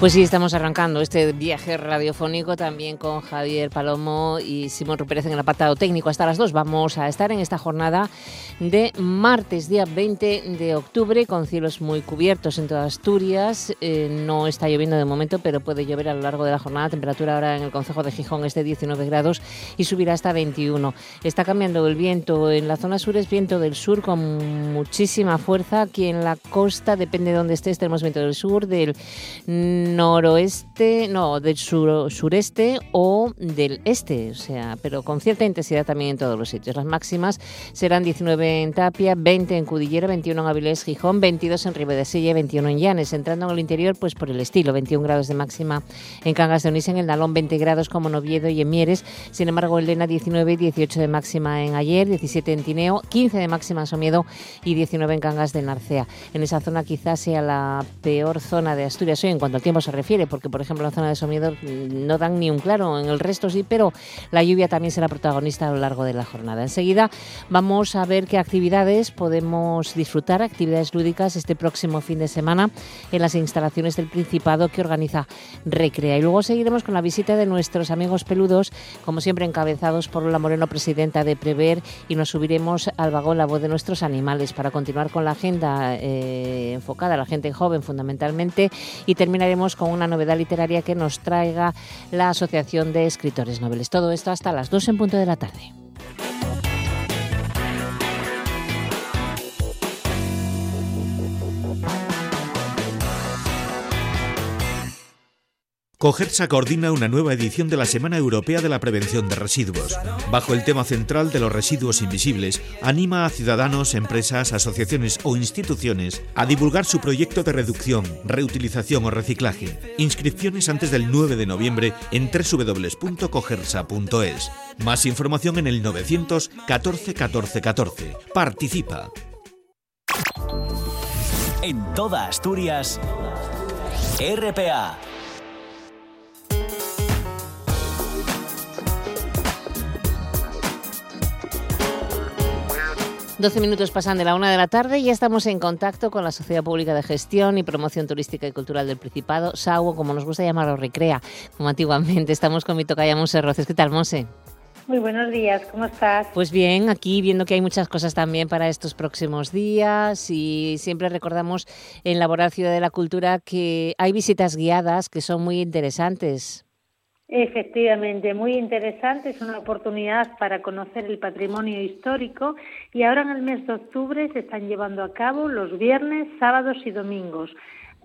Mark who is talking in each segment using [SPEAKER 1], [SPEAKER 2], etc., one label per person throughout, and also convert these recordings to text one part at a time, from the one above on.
[SPEAKER 1] Pues sí, estamos arrancando este viaje radiofónico también con Javier Palomo y Simón Rupérez en el apartado técnico. Hasta las dos vamos a estar en esta jornada de martes, día 20 de octubre, con cielos muy cubiertos en toda Asturias. Eh, no está lloviendo de momento, pero puede llover a lo largo de la jornada. temperatura ahora en el Concejo de Gijón es de 19 grados y subirá hasta 21. Está cambiando el viento. En la zona sur es viento del sur con muchísima fuerza. Aquí en la costa, depende de dónde estés, tenemos viento del sur, del noroeste, no, del sureste o del este, o sea, pero con cierta intensidad también en todos los sitios. Las máximas serán 19 en Tapia, 20 en Cudillera, 21 en Avilés, Gijón, 22 en Ribadesella, 21 en Llanes. Entrando en el interior, pues por el estilo, 21 grados de máxima en Cangas de Onís, en el Nalón, 20 grados como en Oviedo y en Mieres. Sin embargo, en Lena, 19 y 18 de máxima en Ayer, 17 en Tineo, 15 de máxima en Somiedo y 19 en Cangas de Narcea. En esa zona quizás sea la peor zona de Asturias hoy en cuanto al tiempo se refiere, porque por ejemplo la zona de Somiedo no dan ni un claro, en el resto sí, pero la lluvia también será protagonista a lo largo de la jornada. Enseguida vamos a ver qué actividades podemos disfrutar, actividades lúdicas este próximo fin de semana en las instalaciones del Principado que organiza Recrea. Y luego seguiremos con la visita de nuestros amigos peludos, como siempre encabezados por la Moreno, presidenta de Prever, y nos subiremos al vagón La Voz de nuestros animales para continuar con la agenda eh, enfocada a la gente joven fundamentalmente y terminaremos con una novedad literaria que nos traiga la Asociación de Escritores Noveles. Todo esto hasta las 2 en punto de la tarde.
[SPEAKER 2] Cogersa coordina una nueva edición de la Semana Europea de la Prevención de Residuos. Bajo el tema central de los residuos invisibles, anima a ciudadanos, empresas, asociaciones o instituciones a divulgar su proyecto de reducción, reutilización o reciclaje. Inscripciones antes del 9 de noviembre en www.cogersa.es. Más información en el 914 14 14. Participa.
[SPEAKER 3] En toda Asturias, RPA
[SPEAKER 1] 12 minutos pasan de la una de la tarde y ya estamos en contacto con la Sociedad Pública de Gestión y Promoción Turística y Cultural del Principado, SAUO, como nos gusta llamarlo, Recrea, como antiguamente. Estamos con mi tocaya Monse Roces. ¿Qué tal, Monse?
[SPEAKER 4] Muy buenos días, ¿cómo estás?
[SPEAKER 1] Pues bien, aquí viendo que hay muchas cosas también para estos próximos días y siempre recordamos en Laboral Ciudad de la Cultura que hay visitas guiadas que son muy interesantes.
[SPEAKER 4] Efectivamente, muy interesante, es una oportunidad para conocer el patrimonio histórico y ahora en el mes de octubre se están llevando a cabo los viernes, sábados y domingos,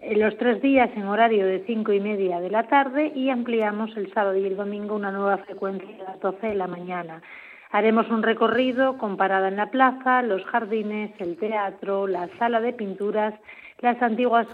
[SPEAKER 4] eh, los tres días en horario de cinco y media de la tarde y ampliamos el sábado y el domingo una nueva frecuencia a las doce de la mañana. Haremos un recorrido con parada en la plaza, los jardines, el teatro, la sala de pinturas las antiguas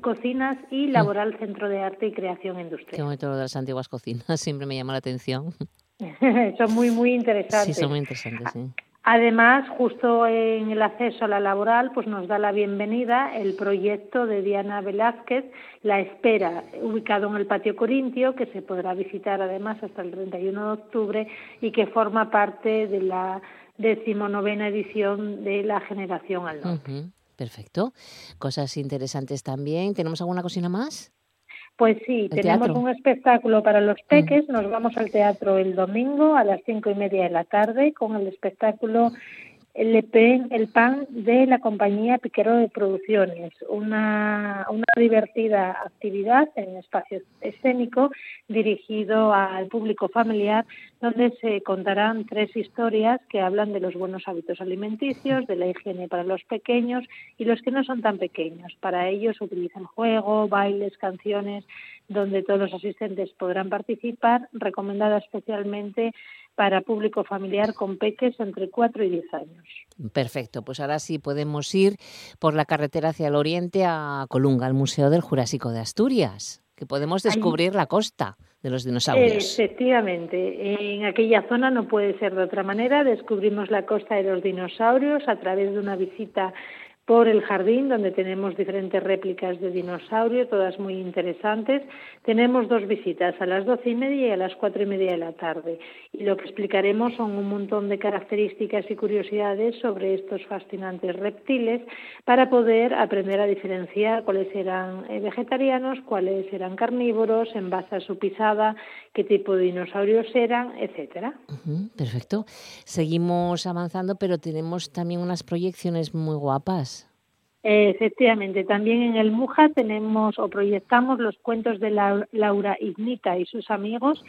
[SPEAKER 4] cocinas y mm. Laboral Centro de Arte y Creación Industrial.
[SPEAKER 1] Qué bonito lo de las antiguas cocinas, siempre me llama la atención.
[SPEAKER 4] son muy, muy interesantes.
[SPEAKER 1] Sí, son muy interesantes, sí.
[SPEAKER 4] Además, justo en el acceso a la laboral, pues nos da la bienvenida el proyecto de Diana Velázquez, La Espera, ubicado en el Patio Corintio, que se podrá visitar además hasta el 31 de octubre y que forma parte de la decimonovena edición de la Generación al Norte.
[SPEAKER 1] Perfecto. Cosas interesantes también. ¿Tenemos alguna cocina más?
[SPEAKER 4] Pues sí, tenemos un espectáculo para los peques. Nos vamos al teatro el domingo a las cinco y media de la tarde con el espectáculo el, el pan de la compañía Piquero de Producciones, una, una divertida actividad en espacio escénico dirigido al público familiar, donde se contarán tres historias que hablan de los buenos hábitos alimenticios, de la higiene para los pequeños y los que no son tan pequeños. Para ellos utilizan juego, bailes, canciones, donde todos los asistentes podrán participar, recomendada especialmente para público familiar con peques entre 4 y 10 años.
[SPEAKER 1] Perfecto, pues ahora sí podemos ir por la carretera hacia el oriente a Colunga, al Museo del Jurásico de Asturias, que podemos descubrir la costa de los dinosaurios.
[SPEAKER 4] Efectivamente, en aquella zona no puede ser de otra manera, descubrimos la costa de los dinosaurios a través de una visita por el jardín, donde tenemos diferentes réplicas de dinosaurio, todas muy interesantes. Tenemos dos visitas, a las doce y media y a las cuatro y media de la tarde. Y lo que explicaremos son un montón de características y curiosidades sobre estos fascinantes reptiles para poder aprender a diferenciar cuáles eran eh, vegetarianos, cuáles eran carnívoros, en base a su pisada, qué tipo de dinosaurios eran, etcétera.
[SPEAKER 1] perfecto. Seguimos avanzando, pero tenemos también unas proyecciones muy guapas.
[SPEAKER 4] Efectivamente, también en el Muja tenemos o proyectamos los cuentos de Laura Ignita y sus amigos.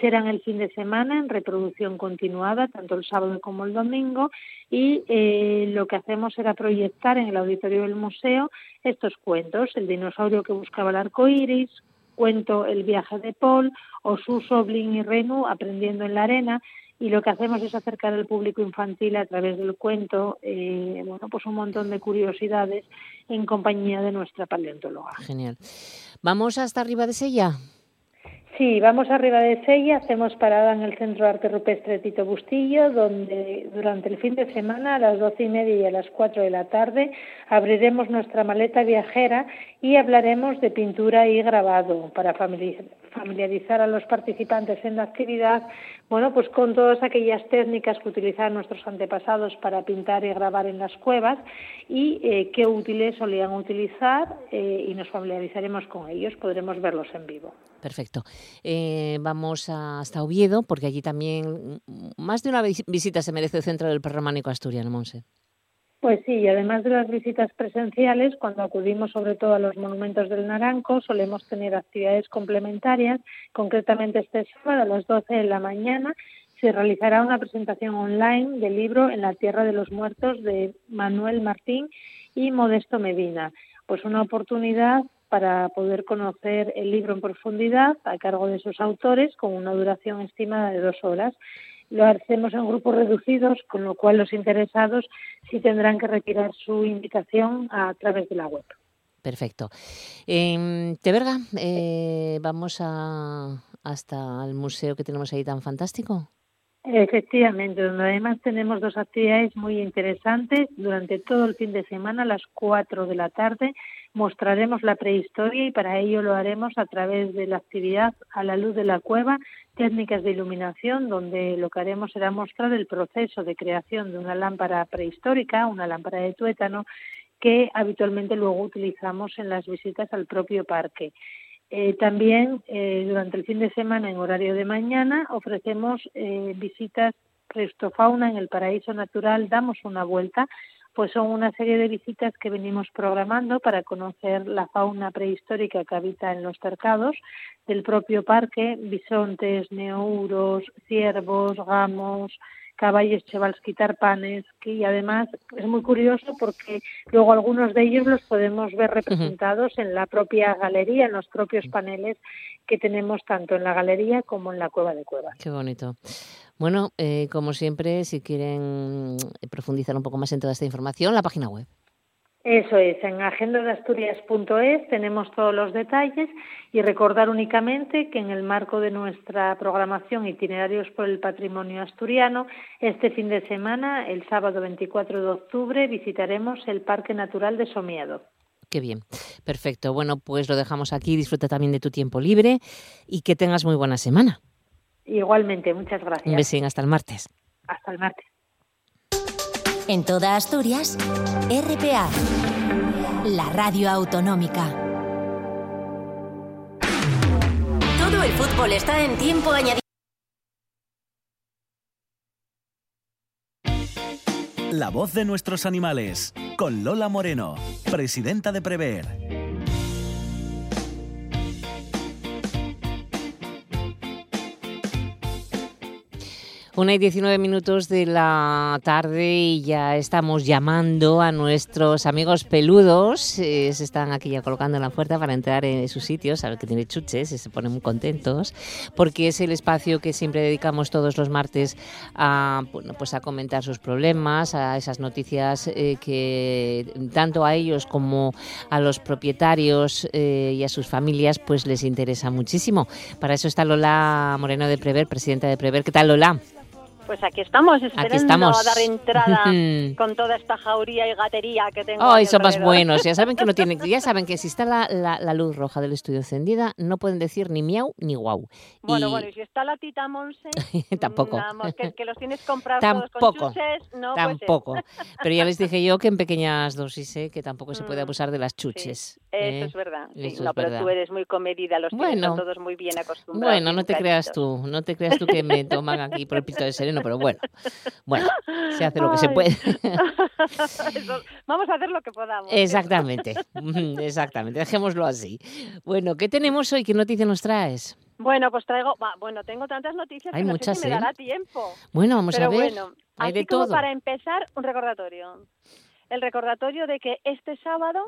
[SPEAKER 4] Serán el fin de semana en reproducción continuada, tanto el sábado como el domingo, y eh, lo que hacemos era proyectar en el auditorio del museo estos cuentos: el dinosaurio que buscaba el arco iris, cuento El viaje de Paul, o Suso, Blin y Renu aprendiendo en la arena, y lo que hacemos es acercar al público infantil a través del cuento, eh, bueno, pues un montón de curiosidades en compañía de nuestra paleontóloga.
[SPEAKER 1] Genial. ¿Vamos hasta arriba de Sella?
[SPEAKER 4] Sí, vamos arriba de Sella, hacemos parada en el Centro de Arte Rupestre Tito Bustillo, donde durante el fin de semana a las doce y media y a las cuatro de la tarde abriremos nuestra maleta viajera y hablaremos de pintura y grabado para familiarizar a los participantes en la actividad, bueno, pues con todas aquellas técnicas que utilizaban nuestros antepasados para pintar y grabar en las cuevas y eh, qué útiles solían utilizar eh, y nos familiarizaremos con ellos, podremos verlos en vivo.
[SPEAKER 1] Perfecto. Eh, vamos hasta Oviedo, porque allí también más de una visita se merece el Centro del Perrománico Asturiano, Monse.
[SPEAKER 4] Pues sí, y además de las visitas presenciales, cuando acudimos sobre todo a los monumentos del Naranco, solemos tener actividades complementarias. Concretamente este sábado a las 12 de la mañana se realizará una presentación online del libro En la Tierra de los Muertos de Manuel Martín y Modesto Medina. Pues una oportunidad para poder conocer el libro en profundidad a cargo de sus autores con una duración estimada de dos horas lo hacemos en grupos reducidos, con lo cual los interesados sí tendrán que retirar su invitación a través de la web.
[SPEAKER 1] Perfecto. Eh, Teberga, vamos a, hasta el museo que tenemos ahí tan fantástico.
[SPEAKER 4] Efectivamente, donde además tenemos dos actividades muy interesantes. Durante todo el fin de semana, a las 4 de la tarde, mostraremos la prehistoria y para ello lo haremos a través de la actividad a la luz de la cueva, técnicas de iluminación, donde lo que haremos será mostrar el proceso de creación de una lámpara prehistórica, una lámpara de tuétano, que habitualmente luego utilizamos en las visitas al propio parque. Eh, también eh, durante el fin de semana, en horario de mañana, ofrecemos eh, visitas prestofauna en el paraíso natural. Damos una vuelta, pues son una serie de visitas que venimos programando para conocer la fauna prehistórica que habita en los cercados del propio parque, bisontes, neuros, ciervos, gamos, caballos chevalski tarpanes, que además es muy curioso porque luego algunos de ellos los podemos ver representados en la propia galería, en los propios paneles que tenemos tanto en la galería como en la cueva de cuevas.
[SPEAKER 1] Qué bonito. Bueno, eh, como siempre, si quieren profundizar un poco más en toda esta información, la página web.
[SPEAKER 4] Eso es, en agendadeasturias.es tenemos todos los detalles y recordar únicamente que en el marco de nuestra programación Itinerarios por el Patrimonio Asturiano, este fin de semana, el sábado 24 de octubre, visitaremos el Parque Natural de Somiedo.
[SPEAKER 1] Qué bien, perfecto. Bueno, pues lo dejamos aquí, disfruta también de tu tiempo libre y que tengas muy buena semana.
[SPEAKER 4] Igualmente, muchas gracias.
[SPEAKER 1] Un besín, hasta el martes.
[SPEAKER 4] Hasta el martes.
[SPEAKER 5] En toda Asturias, RPA, la radio autonómica. Todo el fútbol está en tiempo añadido.
[SPEAKER 3] La voz de nuestros animales, con Lola Moreno, presidenta de Prever.
[SPEAKER 1] Una y 19 minutos de la tarde y ya estamos llamando a nuestros amigos peludos. Eh, se están aquí ya colocando en la puerta para entrar en sus sitios, a ver que tiene chuches y se ponen muy contentos, porque es el espacio que siempre dedicamos todos los martes a, bueno, pues a comentar sus problemas, a esas noticias eh, que tanto a ellos como a los propietarios eh, y a sus familias pues les interesa muchísimo. Para eso está Lola Moreno de Prever, presidenta de Prever. ¿Qué tal, Lola?
[SPEAKER 6] Pues aquí estamos, esperando a dar entrada con toda esta jauría y gatería que tengo.
[SPEAKER 1] Ay, son más buenos. Ya saben que no tienen, ya saben que si está la, la, luz roja del estudio encendida, no pueden decir ni miau ni guau.
[SPEAKER 6] Bueno, bueno, y si está la tita Monse,
[SPEAKER 1] tampoco.
[SPEAKER 6] que, los tienes comprados tampoco, con chuches, no
[SPEAKER 1] Tampoco. Pero ya les dije yo que en pequeñas dosis, ¿eh? que tampoco se puede mm, abusar de las chuches.
[SPEAKER 6] Eso ¿eh? es verdad. no, pero tú eres muy comedida, los bueno, todos muy bien acostumbrados.
[SPEAKER 1] Bueno, no te creas tú, no te creas tú que me toman aquí por el pito de sereno, pero bueno, bueno, se hace lo que se puede.
[SPEAKER 6] vamos a hacer lo que podamos.
[SPEAKER 1] Exactamente, exactamente, dejémoslo así. Bueno, ¿qué tenemos hoy? ¿Qué noticia nos traes?
[SPEAKER 6] Bueno, pues traigo, bueno, tengo tantas noticias
[SPEAKER 1] Hay
[SPEAKER 6] que
[SPEAKER 1] muchas,
[SPEAKER 6] me
[SPEAKER 1] ¿eh?
[SPEAKER 6] dará tiempo.
[SPEAKER 1] Bueno, vamos
[SPEAKER 6] a
[SPEAKER 1] ver.
[SPEAKER 6] Bueno, Hay de todo. para empezar, un recordatorio. El recordatorio de que este sábado,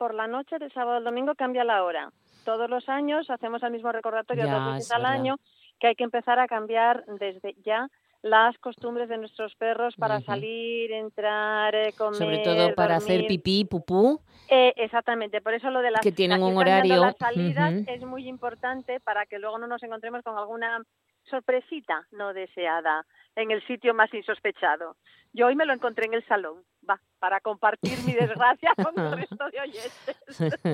[SPEAKER 6] por la noche del sábado al domingo, cambia la hora. Todos los años hacemos el mismo recordatorio dos veces al año, que hay que empezar a cambiar desde ya las costumbres de nuestros perros para salir, entrar, eh, comer,
[SPEAKER 1] sobre todo para hacer pipí, pupú.
[SPEAKER 6] Eh, exactamente, por eso lo de las
[SPEAKER 1] que tienen un horario.
[SPEAKER 6] Las salidas es muy importante para que luego no nos encontremos con alguna sorpresita no deseada en el sitio más insospechado. Yo hoy me lo encontré en el salón, va, para compartir mi desgracia con el resto de oyentes.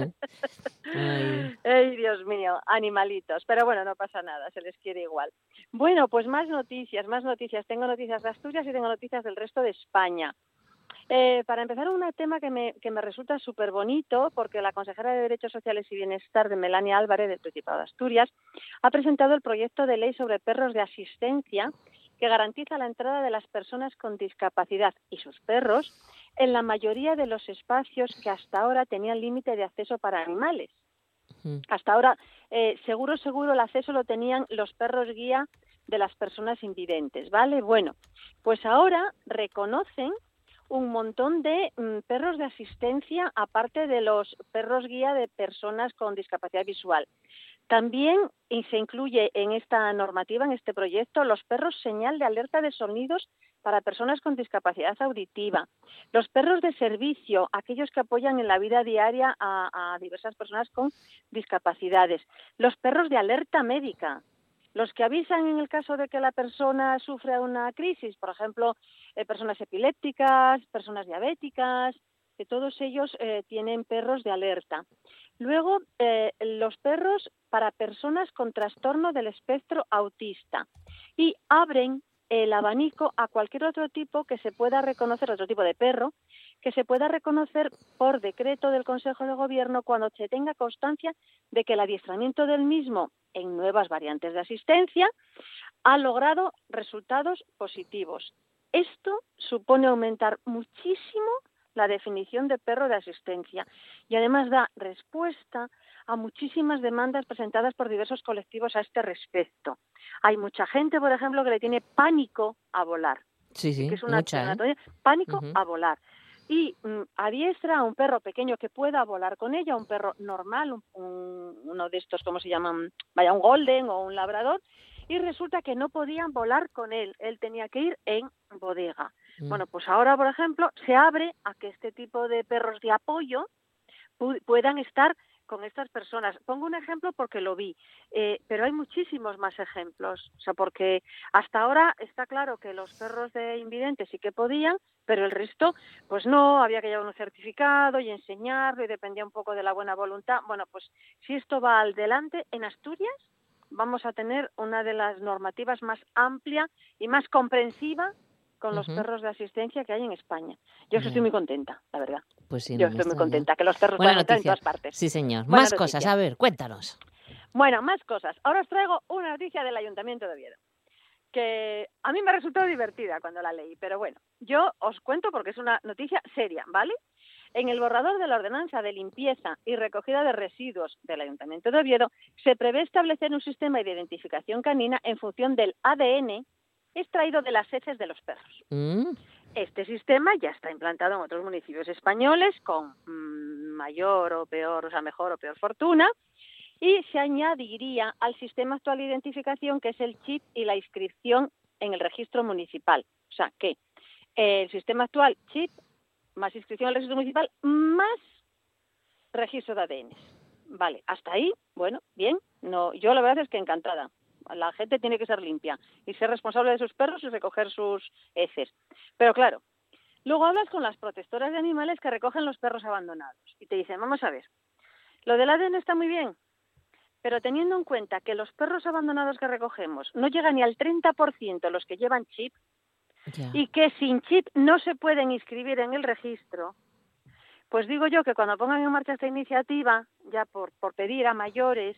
[SPEAKER 6] Ay. Dios mío, animalitos. Pero bueno, no pasa nada, se les quiere igual. Bueno, pues más noticias, más noticias. Tengo noticias de Asturias y tengo noticias del resto de España. Eh, para empezar, un tema que me, que me resulta súper bonito, porque la consejera de Derechos Sociales y Bienestar de Melania Álvarez, del Principado de Asturias, ha presentado el proyecto de ley sobre perros de asistencia que garantiza la entrada de las personas con discapacidad y sus perros en la mayoría de los espacios que hasta ahora tenían límite de acceso para animales. Hasta ahora, eh, seguro, seguro, el acceso lo tenían los perros guía de las personas invidentes, ¿vale? Bueno, pues ahora reconocen un montón de mm, perros de asistencia aparte de los perros guía de personas con discapacidad visual. También se incluye en esta normativa, en este proyecto, los perros señal de alerta de sonidos para personas con discapacidad auditiva, los perros de servicio, aquellos que apoyan en la vida diaria a, diversas personas con discapacidades, los perros de alerta médica, los que avisan en el caso de que la persona sufre una crisis, por ejemplo, eh, personas epilépticas, personas diabéticas, que todos ellos eh, tienen perros de alerta. Luego, eh, los perros para personas con trastorno del espectro autista y abren el abanico a cualquier otro tipo que se pueda reconocer, otro tipo de perro, que se pueda reconocer por decreto del Consejo de Gobierno cuando se tenga constancia de que el adiestramiento del mismo en nuevas variantes de asistencia ha logrado resultados positivos. Esto supone aumentar muchísimo la definición de perro de asistencia y además da respuesta a muchísimas demandas presentadas por diversos colectivos a este respecto. Hay mucha gente, por ejemplo, que le tiene pánico a volar.
[SPEAKER 1] Sí, sí,
[SPEAKER 6] que es una, ¿eh? pánico a volar. Y mm, adiestra a un perro pequeño que pueda volar con ella, un perro normal, uno de estos, ¿cómo se llaman? Vaya, un golden o un labrador, y resulta que no podían volar con él, él tenía que ir en bodega. Mm. Bueno, pues ahora, por ejemplo, se abre a que este tipo de perros de apoyo puedan estar con estas personas. Pongo un ejemplo porque lo vi, eh, pero hay muchísimos más ejemplos. O sea, porque hasta ahora está claro que los perros de invidentes sí que podían, pero el resto, pues no, había que llevar un certificado y enseñarlo y dependía un poco de la buena voluntad. Bueno, pues si esto va al delante, en Asturias vamos a tener una de las normativas más amplia y más comprensiva con los perros de asistencia que hay en España. Yo estoy muy contenta, la verdad.
[SPEAKER 1] Pues sí,
[SPEAKER 6] Yo estoy muy contenta que los perros a estar en todas partes.
[SPEAKER 1] Sí, señor. más cosas, a ver, cuéntanos.
[SPEAKER 6] Bueno, más cosas. Ahora os traigo una noticia del Ayuntamiento de Oviedo que a mí me ha resultado divertida cuando la leí, pero bueno, yo os cuento porque es una noticia seria, ¿vale? En el borrador de la ordenanza de limpieza y recogida de residuos del Ayuntamiento de Oviedo se prevé establecer un sistema de identificación canina en función del ADN extraído de las heces de los perros. Mm. Este sistema ya está implantado en otros municipios españoles con mm, mayor o peor, o sea, mejor o peor fortuna, y se añadiría al sistema actual de identificación que es el chip y la inscripción en el registro municipal. O sea que el sistema actual, chip, más inscripción en el registro municipal, más registro de ADN. Vale, hasta ahí, bueno, bien. No, yo la verdad es que encantada la gente tiene que ser limpia y ser responsable de sus perros y recoger sus heces. Pero claro, luego hablas con las protectoras de animales que recogen los perros abandonados y te dicen, vamos a ver, lo del ADN está muy bien, pero teniendo en cuenta que los perros abandonados que recogemos no llegan ni al 30% los que llevan chip y que sin chip no se pueden inscribir en el registro, pues digo yo que cuando pongan en marcha esta iniciativa, ya por, por pedir a mayores,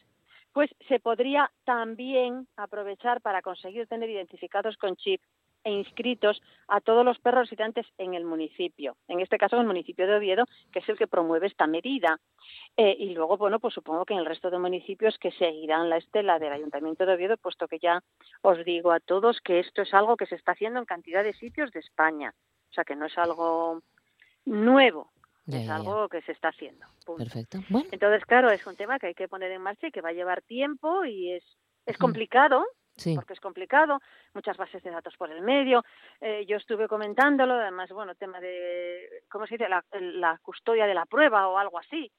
[SPEAKER 6] pues se podría también aprovechar para conseguir tener identificados con chip e inscritos a todos los perros residentes en el municipio, en este caso en el municipio de Oviedo, que es el que promueve esta medida. Eh, y luego, bueno, pues supongo que en el resto de municipios que seguirán la estela del Ayuntamiento de Oviedo, puesto que ya os digo a todos que esto es algo que se está haciendo en cantidad de sitios de España. O sea, que no es algo nuevo, es algo que se está haciendo.
[SPEAKER 1] Perfecto.
[SPEAKER 6] Entonces, claro, es un tema que hay que poner en marcha y que va a llevar tiempo y es, es complicado, porque es complicado, muchas bases de datos por el medio. Eh, yo estuve comentándolo, además, bueno, tema de, ¿cómo se dice?, la, la custodia de la prueba o algo así.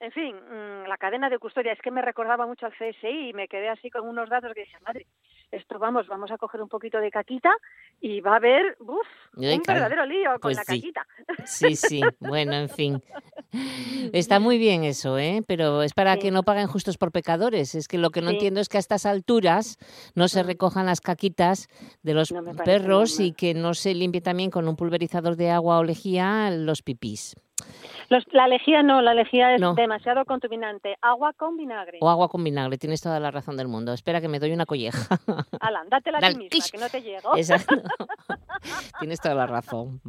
[SPEAKER 6] En fin, mm, la cadena de custodia es que me recordaba mucho al CSI y me quedé así con unos datos que decía, madre, esto vamos, vamos a coger un poquito de caquita y va a haber uf, un verdadero lío con
[SPEAKER 1] pues
[SPEAKER 6] la caquita.
[SPEAKER 1] Sí, sí, bueno, en fin. Está muy bien eso, ¿eh? Pero es para que no paguen justos por pecadores. Es que lo que no entiendo es que a estas alturas no se mm. recojan las caquitas de los perros y que no se limpie también con un pulverizador de agua o lejía los pipís
[SPEAKER 6] la lejía no, la lejía es demasiado contaminante. Agua con vinagre.
[SPEAKER 1] O agua con vinagre, tienes toda la razón del mundo. Espera que me doy una colleja.
[SPEAKER 6] Alan, dátela a ti misma, que no te llego.
[SPEAKER 1] Exacto. tienes toda la razón.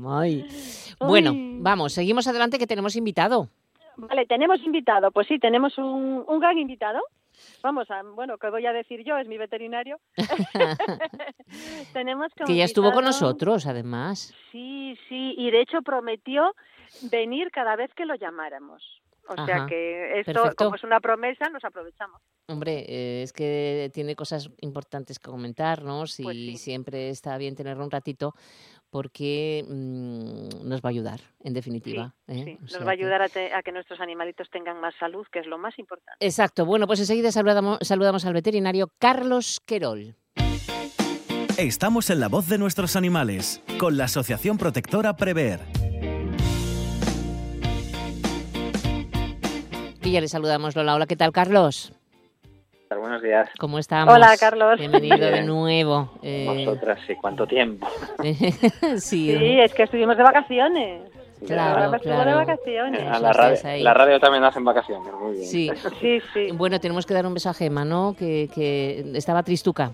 [SPEAKER 1] Bueno, vamos, seguimos adelante que tenemos invitado.
[SPEAKER 6] Vale, tenemos invitado. Pues sí, tenemos un, un gran invitado. Vamos, a, bueno, ¿qué voy a decir yo? Es mi veterinario.
[SPEAKER 1] tenemos que ya estuvo con nosotros, además.
[SPEAKER 6] Sí, sí, y de hecho prometió venir cada vez que lo llamáramos. O sea que esto, como es una promesa, nos aprovechamos.
[SPEAKER 1] Hombre, eh, es que tiene cosas importantes que comentarnos pues y siempre está bien tenerlo un ratito porque mm, nos va a ayudar, en definitiva.
[SPEAKER 6] ¿eh? Nos va a ayudar a, a, que nuestros animalitos tengan más salud, que es lo más importante.
[SPEAKER 1] Exacto. Bueno, pues enseguida saludamos, saludamos al veterinario Carlos Querol.
[SPEAKER 3] Estamos en la voz de nuestros animales, con la Asociación Protectora Prever.
[SPEAKER 1] Y ya le saludamos, Lola. Hola, ¿qué tal, Carlos?
[SPEAKER 7] Buenos días.
[SPEAKER 1] ¿Cómo estamos?
[SPEAKER 6] Hola, Carlos.
[SPEAKER 1] Bienvenido de nuevo.
[SPEAKER 7] Eh... Vosotras, sí, ¿cuánto tiempo?
[SPEAKER 1] sí,
[SPEAKER 6] es que estuvimos de vacaciones.
[SPEAKER 1] Claro, claro.
[SPEAKER 6] de vacaciones.
[SPEAKER 7] A la, radio, la radio también hacen vacaciones, muy bien.
[SPEAKER 1] Sí.
[SPEAKER 6] sí, sí.
[SPEAKER 1] Bueno, tenemos que dar un beso a Gema, ¿no? Que, que estaba tristuca.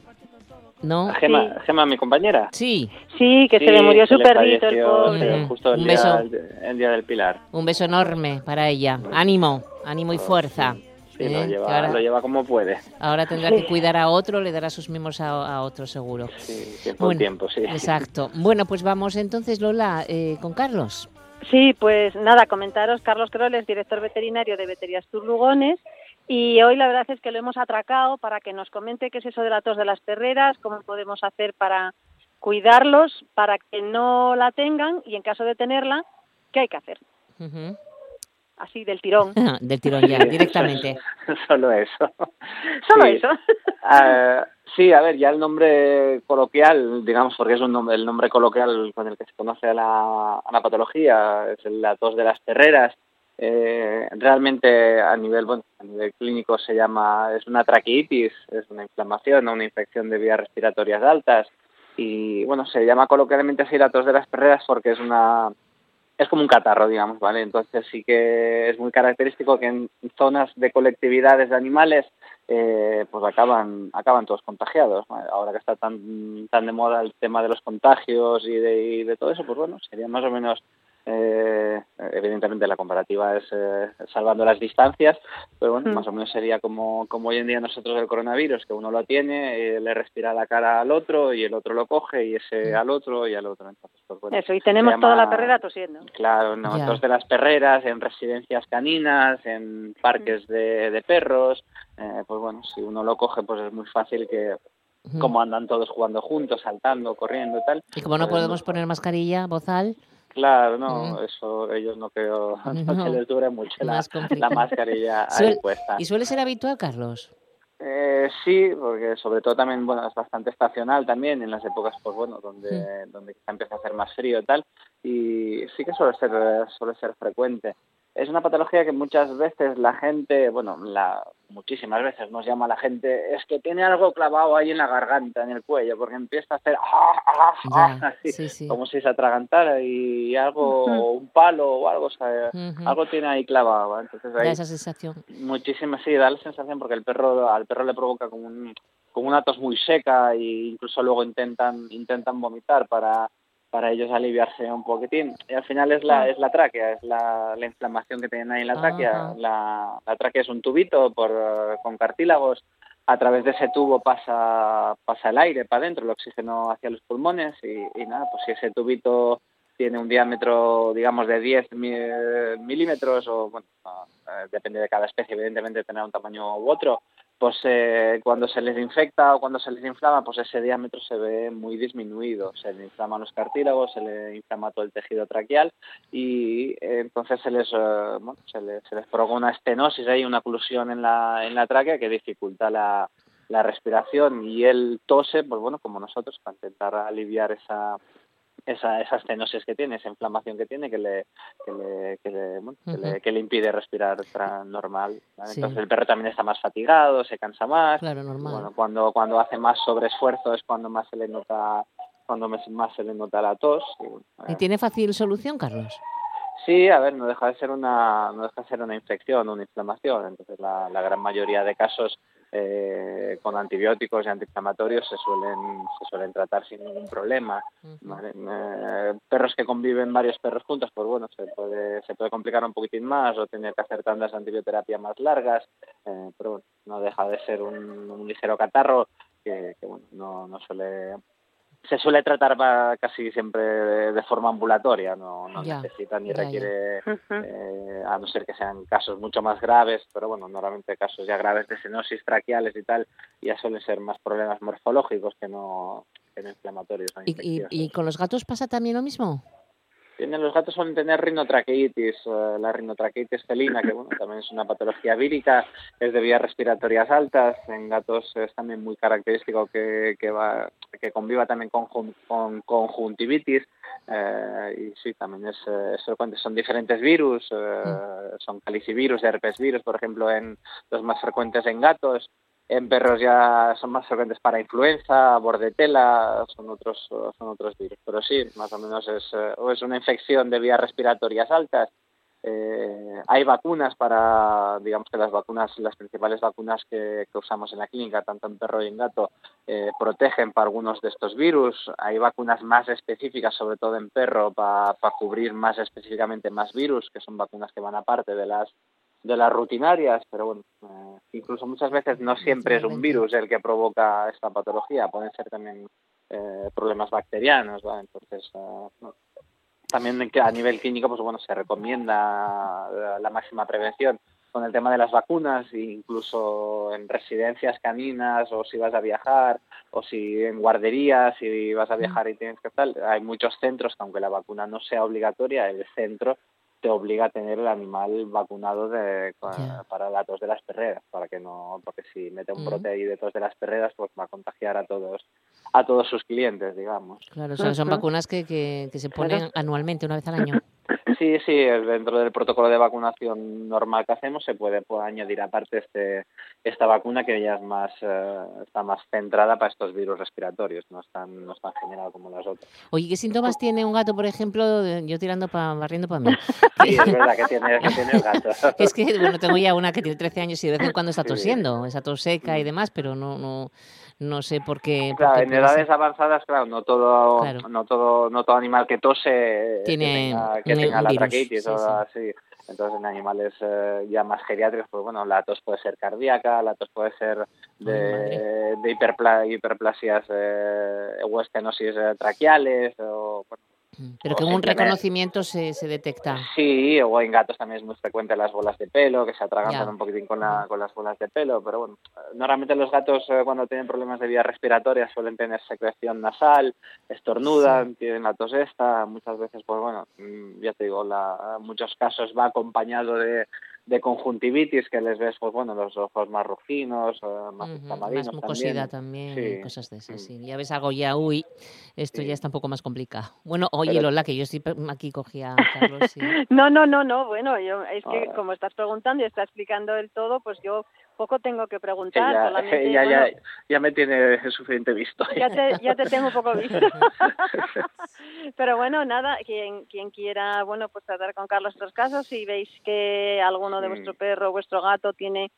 [SPEAKER 1] ¿No?
[SPEAKER 7] Gema, Gema, mi compañera.
[SPEAKER 1] Sí.
[SPEAKER 6] Sí, que se le murió su perrito, el
[SPEAKER 7] pobre. Justo el, día, el, día del Pilar.
[SPEAKER 1] Un beso enorme para ella. Ánimo, ánimo y fuerza.
[SPEAKER 7] Sí, lo, ¿eh? lleva, lo, lleva, como puede.
[SPEAKER 1] Ahora tendrá que cuidar a otro, le dará sus mimos a, otro seguro.
[SPEAKER 7] Sí, tiempo tiempo, sí.
[SPEAKER 1] Exacto. Bueno, pues vamos entonces, Lola, eh, con Carlos.
[SPEAKER 6] Sí, pues nada, comentaros, Carlos Croles, director veterinario de Veterias Turlugones, y hoy la verdad es que lo hemos atracado para que nos comente qué es eso de la tos de las perreras, cómo podemos hacer para cuidarlos, para que no la tengan y en caso de tenerla, ¿qué hay que hacer? Así, del tirón.
[SPEAKER 1] del tirón ya, directamente.
[SPEAKER 7] Solo eso.
[SPEAKER 6] Solo eso.
[SPEAKER 7] Ah, sí, a ver, ya el nombre coloquial, digamos, porque es un nombre, el nombre coloquial con el que se conoce a la, a la patología, es la tos de las perreras eh, realmente a nivel bueno a nivel clínico se llama es una traqueitis es una inflamación una infección de vías respiratorias altas y bueno se llama coloquialmente así la tos de las perreras porque es una es como un catarro digamos vale entonces sí que es muy característico que en zonas de colectividades de animales eh, pues acaban acaban todos contagiados ahora que está tan tan de moda el tema de los contagios y de, y de todo eso pues bueno sería más o menos eh, evidentemente la comparativa es eh, salvando las distancias, pero bueno, mm. más o menos sería como, como hoy en día nosotros el coronavirus, que uno lo tiene, eh, le respira la cara al otro y el otro lo coge y ese mm. al otro y al otro. Entonces, pues bueno,
[SPEAKER 6] Eso, y tenemos toda la perrera tosiendo.
[SPEAKER 7] Claro, nosotros de las perreras, en residencias caninas, en parques mm. de, de, perros, eh, pues bueno, si uno lo coge, pues es muy fácil que como andan todos jugando juntos, saltando, corriendo y tal.
[SPEAKER 1] Y como no pues podemos poner mascarilla, bozal.
[SPEAKER 7] Claro, no, eso ellos no creo no, que les dure mucho la, la mascarilla ahí puesta.
[SPEAKER 1] ¿Y suele ser habitual, Carlos?
[SPEAKER 7] Eh, sí, porque sobre todo también, bueno, es bastante estacional también en las épocas, pues bueno, donde, donde empieza a hacer más frío y tal, y sí que suele ser, suele ser frecuente. Es una patología que muchas veces la gente, bueno, la, muchísimas veces nos llama la gente, es que tiene algo clavado ahí en la garganta, en el cuello, porque empieza a hacer ah, ah, ah", así, como si se atragantara y algo, un palo o algo, algo tiene ahí clavado. Entonces,
[SPEAKER 1] da esa sensación.
[SPEAKER 7] Muchísimas, sí, da la sensación porque el perro, al perro le provoca como, un, como una tos muy seca e incluso luego intentan, intentan vomitar para para ellos aliviarse un poquitín. Y al final es la, ah. es la tráquea, es la, la inflamación que tienen ahí en la tráquea. La, la, tráquea es un tubito por, con cartílagos. A través de ese tubo pasa, pasa el aire para adentro, el oxígeno hacia los pulmones y, y nada, pues si ese tubito tiene un diámetro, digamos, de 10 milímetros o, bueno, eh, depende de cada especie, evidentemente tendrá un tamaño u otro, pues eh, cuando se les infecta o cuando se les inflama, pues ese diámetro se ve muy disminuido. Se le inflaman los cartílagos, se le inflama todo el tejido traqueal y eh, entonces se les, eh, se les, se les provoca una estenosis, hay una oclusión en la, en la tráquea que dificulta la, la respiración y él tose, pues bueno, como nosotros, para intentar aliviar esa, esa, esa estenosis que tiene, esa inflamación que tiene que le, que le, que le, que le, impide respirar normal. Entonces el perro también está más fatigado, se cansa más.
[SPEAKER 1] Claro, normal.
[SPEAKER 7] Bueno, cuando, cuando hace más sobreesfuerzo es cuando más se le nota cuando más se le nota la tos.
[SPEAKER 1] ¿Y tiene fácil solución, Carlos?
[SPEAKER 7] Sí, a ver, no deja de ser una, no deja de ser una infección, una inflamación. Entonces, la, la gran mayoría de casos eh, con antibióticos y antiinflamatorios se suelen, se suelen tratar sin ningún problema. Eh, perros que conviven varios perros juntos, pues bueno, se puede, se puede complicar un poquitín más o tener que hacer tandas de antibioterapia más largas, eh, pero bueno, no deja de ser un, un ligero catarro que, que bueno, no, no suele se suele tratar casi siempre de, forma ambulatoria, no, no necesita ni requiere, eh, a no ser que sean casos mucho más graves, pero bueno, normalmente casos ya graves de senosis traqueales y tal, ya suelen ser más problemas morfológicos que no, que inflamatorios.
[SPEAKER 1] ¿Y, ¿Y, con los gatos pasa también lo mismo?
[SPEAKER 7] Los gatos suelen tener rinotraqueitis, eh, la rinotraqueitis felina, que bueno, también es una patología vírica, es de vías respiratorias altas. En gatos es también muy característico que, que, va, que conviva también con, con conjuntivitis. Eh, y sí, también es, eh, es, son diferentes virus, mm. son calicivirus, herpes virus, por ejemplo, en los más frecuentes en gatos en perros ya son más frecuentes para influenza, bordetela, son otros, son otros virus. Pero sí, más o menos es, eh, es una infección de vías respiratorias altas. Eh, hay vacunas para, digamos que las vacunas, las principales vacunas que, usamos en la clínica, tanto en perro y en gato, eh, protegen para algunos de estos virus. Hay vacunas más específicas, sobre todo en perro, para cubrir más específicamente más virus, que son vacunas que van aparte de las de las rutinarias, pero bueno, eh, incluso muchas veces no siempre es un virus el que provoca esta patología, pueden ser también eh, problemas bacterianos, ¿va? Entonces, eh, también a nivel clínico, pues bueno, se recomienda la máxima prevención con el tema de las vacunas, incluso en residencias caninas o si vas a viajar o si en guarderías, si vas a viajar y tienes que tal, hay muchos centros que aunque la vacuna no sea obligatoria, el centro te obliga a tener el animal vacunado de, para la tos de las perreras, para que no, porque si mete un brote ahí de tos de las perreras, pues va a contagiar a todos a todos sus clientes, digamos.
[SPEAKER 1] Claro, son, son vacunas que, que, se ponen anualmente, una vez al año.
[SPEAKER 7] Sí, sí, dentro del protocolo de vacunación normal que hacemos se puede, añadir aparte este esta vacuna que ya es más eh, está más centrada para estos virus respiratorios, no es tan no es tan general como las otras.
[SPEAKER 1] Oye, ¿qué síntomas tiene un gato, por ejemplo, yo tirando para barriendo para mí?
[SPEAKER 7] Sí, es verdad que tiene, que tiene el gato.
[SPEAKER 1] es que bueno, tengo ya una que tiene 13 años y de vez en cuando está tosiendo, esa tos seca y demás, pero no no no sé por qué.
[SPEAKER 7] Claro, en edades avanzadas, claro, no todo, no todo, no todo animal que tose
[SPEAKER 1] tiene
[SPEAKER 7] que tenga, la traqueitis o así. Entonces, en animales eh, ya más geriátricos, pues bueno, la tos puede ser cardíaca, la tos puede ser de, de hiperplasias eh, eh, traqueales, o bueno,
[SPEAKER 1] pero que un reconocimiento se, se detecta.
[SPEAKER 7] Sí, o en gatos también es muy frecuente las bolas de pelo, que se atragantan un poquitín con, la, con las bolas de pelo, pero bueno, normalmente los gatos eh, cuando tienen problemas de vías respiratorias suelen tener secreción nasal, estornudan, tienen la tos esta, muchas veces, pues bueno, mm, ya te digo, la, muchos casos va acompañado de, de conjuntivitis que les ves, pues bueno, los ojos más rojinos, uh, más uh
[SPEAKER 1] Más mucosidad también, cosas de esas, sí. Ya ves algo ya, uy, esto ya está un poco más complicado. Bueno, oye Lola, que yo estoy aquí cogía a Carlos.
[SPEAKER 6] no, no, no, no, bueno, yo es que ah. como estás preguntando y estás explicando el todo, pues yo poco tengo que preguntar.
[SPEAKER 7] ya, ya, ya, me tiene suficiente visto.
[SPEAKER 6] Ya te, ya te tengo un poco visto. Pero bueno, nada, quien, quien quiera, bueno, pues tratar con Carlos estos casos, si veis que alguno de vuestro perro o vuestro gato tiene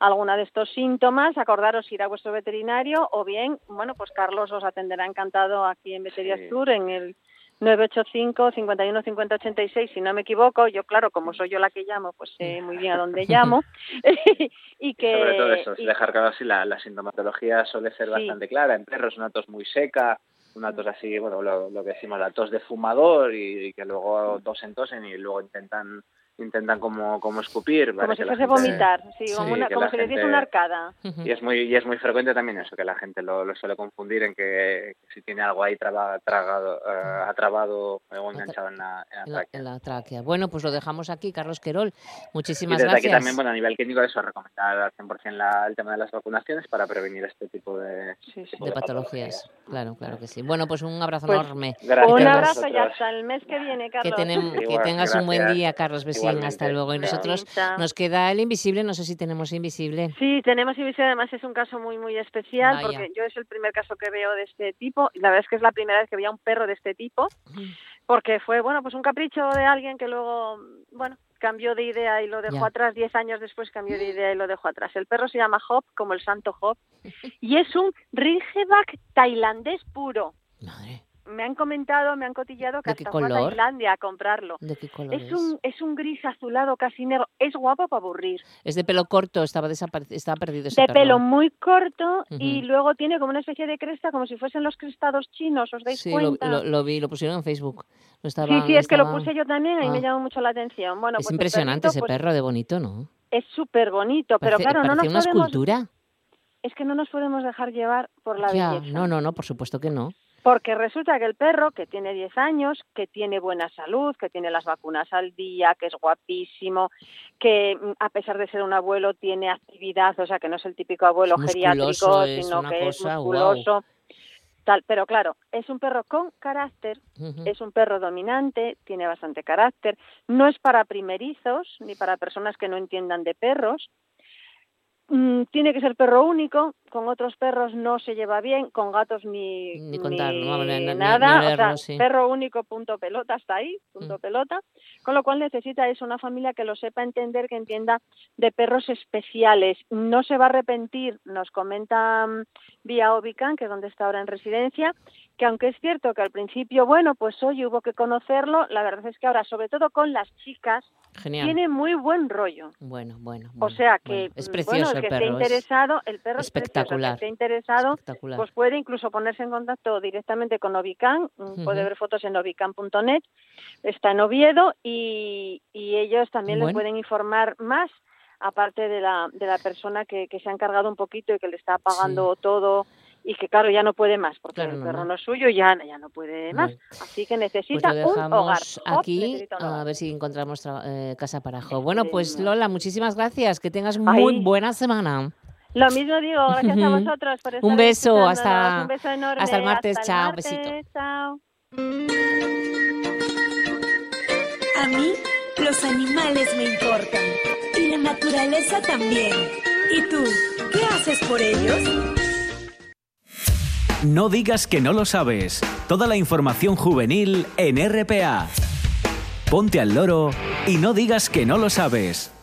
[SPEAKER 6] alguna de estos síntomas, acordaros ir a vuestro veterinario o bien, bueno, pues Carlos os atenderá encantado aquí en Veterias Tour en el 985 51 50 86 si no me equivoco. Yo claro como soy yo la que llamo pues sé muy bien a dónde llamo. Y que
[SPEAKER 7] sobre todo eso dejar claro así la, la sintomatología suele ser bastante clara en perros una tos muy seca una tos así bueno lo, lo que decimos la tos de fumador y, y que luego tosen tosen y luego intentan intentan como, como escupir.
[SPEAKER 6] Como si fuese vomitar, sí, como, si le diese una arcada.
[SPEAKER 7] Y es muy y es muy frecuente también eso, que la gente lo, lo suele confundir en que, si tiene algo ahí traba, tragado, uh, atrabado o enganchado en la, en la, tráquea.
[SPEAKER 1] En la tráquea. Bueno, pues lo dejamos aquí, Carlos Querol. Muchísimas
[SPEAKER 7] y desde
[SPEAKER 1] gracias.
[SPEAKER 7] aquí también, bueno, a nivel clínico, eso, recomendar al 100% la, el tema de las vacunaciones para prevenir este tipo de,
[SPEAKER 1] sí, sí. de, patologías. Claro, claro que sí. Bueno, pues un abrazo pues, enorme.
[SPEAKER 6] Un abrazo y hasta el mes que viene, Carlos.
[SPEAKER 1] Que, que tengas un buen día, Carlos hasta luego. Y nosotros nos queda el invisible, no sé si tenemos invisible.
[SPEAKER 6] Sí, tenemos invisible, además es un caso muy, muy especial, porque yo es el primer caso que veo de este tipo, y la verdad es que es la primera vez que veía un perro de este tipo, porque fue, bueno, pues un capricho de alguien que luego, bueno, cambió de idea y lo dejó atrás, diez años después cambió de idea y lo dejó atrás. El perro se llama Hop, como el santo Hop, y es un Ridgeback tailandés puro.
[SPEAKER 1] Madre
[SPEAKER 6] me han comentado, me han cotillado que hasta fue a Tailandia a comprarlo.
[SPEAKER 1] ¿De qué color
[SPEAKER 6] es, un es un gris azulado casi negro. Es guapo para aburrir.
[SPEAKER 1] Es de pelo corto, estaba estaba perdido ese
[SPEAKER 6] De pelo muy corto y luego tiene como una especie de cresta como si fuesen los crestados chinos, ¿os dais cuenta?
[SPEAKER 1] Sí, lo, lo, vi, lo pusieron en Facebook.
[SPEAKER 6] sí, sí, es que lo puse yo también y me ah. llamó mucho la atención. Bueno,
[SPEAKER 1] es
[SPEAKER 6] pues
[SPEAKER 1] impresionante ese
[SPEAKER 6] pues
[SPEAKER 1] perro de bonito, ¿no?
[SPEAKER 6] Es súper bonito, pero claro, no nos
[SPEAKER 1] una escultura.
[SPEAKER 6] Es que no nos podemos dejar llevar por la ya, belleza.
[SPEAKER 1] No, no, no, por supuesto que no.
[SPEAKER 6] Porque resulta que el perro, que tiene 10 años, que tiene buena salud, que tiene las vacunas al día, que es guapísimo, que mm, a pesar de ser un abuelo tiene actividad, o sea, que no es el típico abuelo geriátrico, sino que es musculoso. Tal, pero claro, es un perro con carácter, es un perro dominante, tiene bastante carácter, no es para primerizos ni para personas que no entiendan de perros, Mm, tiene que ser perro único, con otros perros no se lleva bien, con gatos ni,
[SPEAKER 1] ni, contar,
[SPEAKER 6] nada, perro único punto pelota, hasta ahí, punto mm. pelota, con lo cual necesita es una familia que lo sepa entender, que entienda de perros especiales, no se va a arrepentir, nos comenta mm, vía Obican, que es donde está ahora en residencia, que aunque es cierto que al principio, bueno, pues hoy hubo que conocerlo, la verdad es que ahora, sobre todo con las chicas, tiene muy buen rollo.
[SPEAKER 1] Bueno, bueno.
[SPEAKER 6] o sea que,
[SPEAKER 1] es precioso
[SPEAKER 6] el que
[SPEAKER 1] esté
[SPEAKER 6] interesado, el perro
[SPEAKER 1] espectacular.
[SPEAKER 6] Que esté interesado, pues puede incluso ponerse en contacto directamente con Obican, puede ver fotos en obican.net, está en Oviedo y, y ellos también le pueden informar más aparte de la, de la persona que, que se ha encargado un poquito y que le está pagando todo y que claro ya no puede más porque el perro no. es suyo ya ya no puede más. así que necesita
[SPEAKER 1] pues
[SPEAKER 6] un hogar.
[SPEAKER 1] aquí a ver si encontramos eh, casa para Jo. Bueno pues Lola muchísimas gracias. Que tengas muy buena semana
[SPEAKER 6] lo mismo digo gracias a vosotros por estar
[SPEAKER 1] un beso hasta
[SPEAKER 6] un beso enorme.
[SPEAKER 1] hasta el martes
[SPEAKER 6] hasta
[SPEAKER 1] chao
[SPEAKER 6] el martes,
[SPEAKER 1] besito
[SPEAKER 6] chao
[SPEAKER 8] a mí los animales me importan y la naturaleza también y tú qué haces por ellos
[SPEAKER 3] no digas que no lo sabes. Toda la información juvenil en RPA. Ponte al loro y no digas que no lo sabes.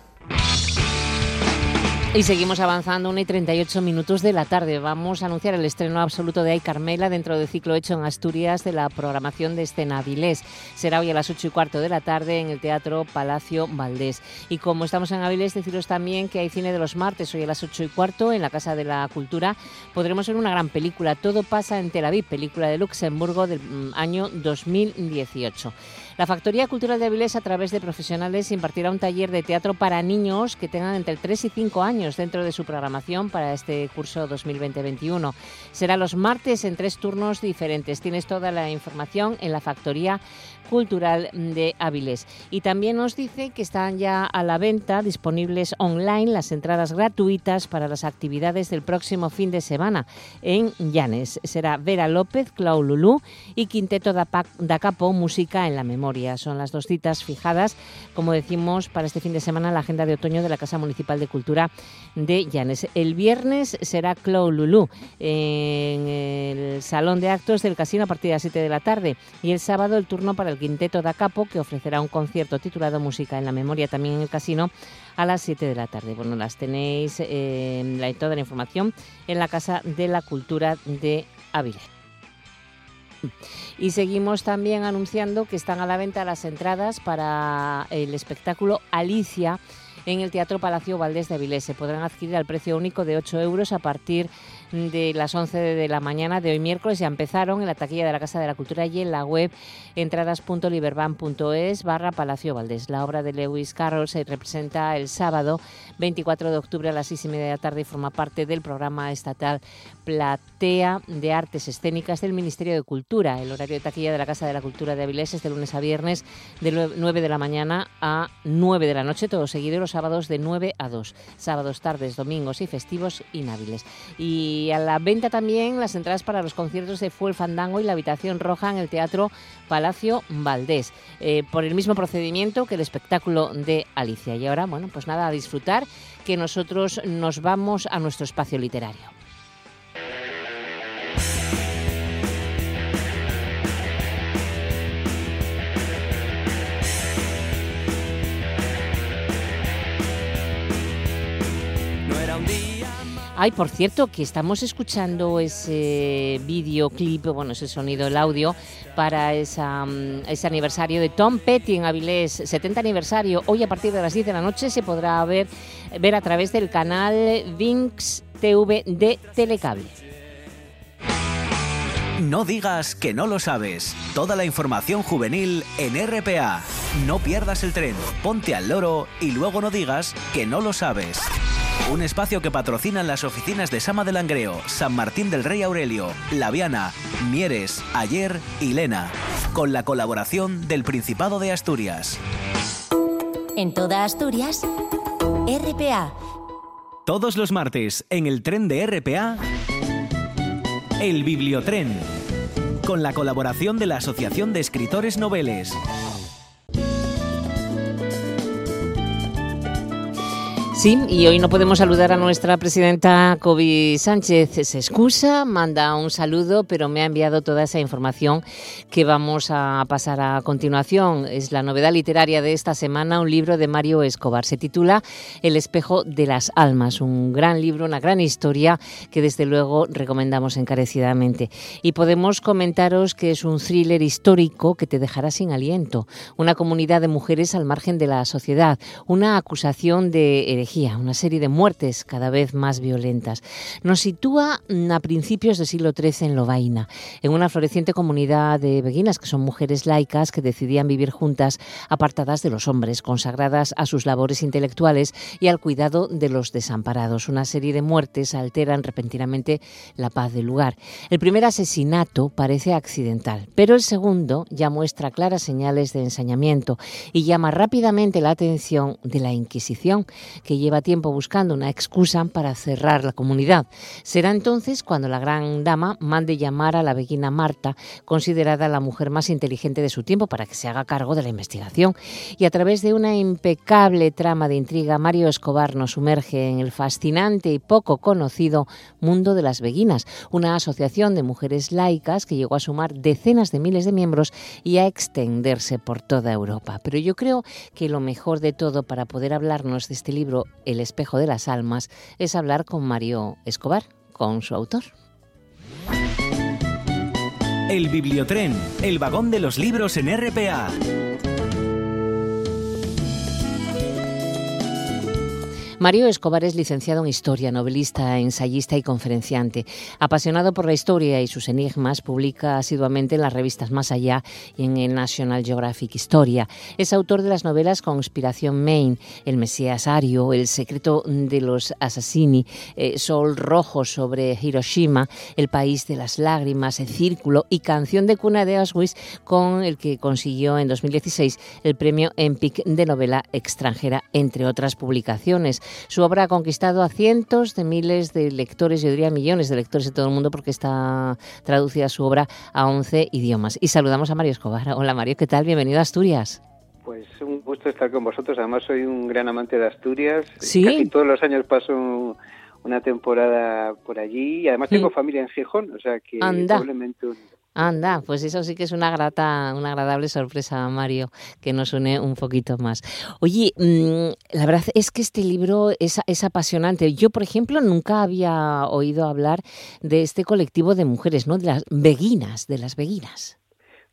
[SPEAKER 1] Y seguimos avanzando, 1 y 38 minutos de la tarde. Vamos a anunciar el estreno absoluto de Ay Carmela dentro del ciclo hecho en Asturias de la programación de Escena Avilés. Será hoy a las 8 y cuarto de la tarde en el Teatro Palacio Valdés. Y como estamos en Avilés, deciros también que hay cine de los martes hoy a las 8 y cuarto en la Casa de la Cultura. Podremos ver una gran película, Todo pasa en Tel Aviv, película de Luxemburgo del mm, año 2018. La Factoría Cultural de Avilés, a través de profesionales, impartirá un taller de teatro para niños que tengan entre 3 y 5 años dentro de su programación para este curso 2020-21. Será los martes en tres turnos diferentes. Tienes toda la información en la Factoría Cultural de Avilés. Y también nos dice que están ya a la venta, disponibles online, las entradas gratuitas para las actividades del próximo fin de semana en Llanes. Será Vera López, Clau Lulú y Quinteto da Capo, Música en la Memoria. Son las dos citas fijadas, como decimos, para este fin de semana la agenda de otoño de la Casa Municipal de Cultura de Llanes. El viernes será Clau Lulú en el Salón de Actos del Casino a partir de las 7 de la tarde y el sábado el turno para el Quinteto da Capo, que ofrecerá un concierto titulado Música en la Memoria también en el casino a las 7 de la tarde. Bueno, las tenéis eh, toda la información en la Casa de la Cultura de Avilés. Y seguimos también anunciando que están a la venta las entradas para el espectáculo Alicia en el Teatro Palacio Valdés de Avilés. Se podrán adquirir al precio único de 8 euros a partir de las 11 de la mañana de hoy miércoles. Ya empezaron en la taquilla de la Casa de la Cultura y en la web entradas.liberban.es barra Palacio Valdés. La obra de Lewis Carroll se representa el sábado 24 de octubre a las 6 y media de la tarde y forma parte del programa estatal Platea de Artes Escénicas del Ministerio de Cultura. El horario de taquilla de la Casa de la Cultura de Avilés es de lunes a viernes de 9 de la mañana a 9 de la noche, todo seguido los sábados de 9 a 2. Sábados, tardes, domingos y festivos inhábiles. Y y a la venta también las entradas para los conciertos de Fue el Fandango y la Habitación Roja en el Teatro Palacio Valdés, eh, por el mismo procedimiento que el espectáculo de Alicia. Y ahora, bueno, pues nada, a disfrutar, que nosotros nos vamos a nuestro espacio literario. Ay, por cierto, que estamos escuchando ese videoclip, bueno, ese sonido, el audio, para mm, ese aniversario de Tom Petty en Avilés, 70 aniversario. Hoy a partir de las 10 de la noche se podrá ver, ver a través del canal Vinx TV de Telecable.
[SPEAKER 3] No digas que no lo sabes. Toda la información juvenil en RPA. No pierdas el tren, ponte al loro y luego no digas que no lo sabes. Un espacio que patrocinan las oficinas de Sama del Langreo, San Martín del Rey Aurelio, Laviana, Mieres, Ayer y Lena, con la colaboración del Principado de Asturias.
[SPEAKER 5] En toda Asturias, RPA.
[SPEAKER 3] Todos los martes, en el tren de RPA, el Bibliotren, con la colaboración de la Asociación de Escritores Noveles.
[SPEAKER 1] Sí, y hoy no podemos saludar a nuestra presidenta Kobe Sánchez. Se excusa, manda un saludo, pero me ha enviado toda esa información que vamos a pasar a continuación. Es la novedad literaria de esta semana, un libro de Mario Escobar. Se titula El espejo de las almas, un gran libro, una gran historia que desde luego recomendamos encarecidamente. Y podemos comentaros que es un thriller histórico que te dejará sin aliento. Una comunidad de mujeres al margen de la sociedad, una acusación de herejía una serie de muertes cada vez más violentas. Nos sitúa a principios del siglo XIII en Lovaina, en una floreciente comunidad de beguinas que son mujeres laicas que decidían vivir juntas, apartadas de los hombres, consagradas a sus labores intelectuales y al cuidado de los desamparados. Una serie de muertes alteran repentinamente la paz del lugar. El primer asesinato parece accidental, pero el segundo ya muestra claras señales de ensañamiento y llama rápidamente la atención de la Inquisición, que lleva tiempo buscando una excusa para cerrar la comunidad. Será entonces cuando la gran dama mande llamar a la beguina Marta, considerada la mujer más inteligente de su tiempo, para que se haga cargo de la investigación. Y a través de una impecable trama de intriga, Mario Escobar nos sumerge en el fascinante y poco conocido mundo de las beguinas, una asociación de mujeres laicas que llegó a sumar decenas de miles de miembros y a extenderse por toda Europa. Pero yo creo que lo mejor de todo para poder hablarnos de este libro el espejo de las almas es hablar con Mario Escobar, con su autor.
[SPEAKER 3] El Bibliotren, el vagón de los libros en RPA.
[SPEAKER 1] Mario Escobar es licenciado en Historia, novelista, ensayista y conferenciante. Apasionado por la historia y sus enigmas, publica asiduamente en las revistas Más Allá y en el National Geographic Historia. Es autor de las novelas Conspiración Maine, El Mesías Ario, El secreto de los assassini, eh, Sol Rojo sobre Hiroshima, El país de las lágrimas, El Círculo y Canción de cuna de Auschwitz, con el que consiguió en 2016 el premio EMPIC de novela extranjera, entre otras publicaciones. Su obra ha conquistado a cientos de miles de lectores, yo diría millones de lectores de todo el mundo, porque está traducida su obra a 11 idiomas. Y saludamos a Mario Escobar. Hola Mario, ¿qué tal? Bienvenido a Asturias.
[SPEAKER 9] Pues un gusto estar con vosotros. Además soy un gran amante de Asturias.
[SPEAKER 1] Sí.
[SPEAKER 9] Casi todos los años paso una temporada por allí y además tengo familia en Gijón, o sea que
[SPEAKER 1] Anda. Anda, pues eso sí que es una grata, una agradable sorpresa, Mario, que nos une un poquito más. Oye, mm, la verdad es que este libro es, apasionante. Yo, por ejemplo, nunca había oído hablar de este colectivo de mujeres, ¿no? De las veguinas, de las veguinas.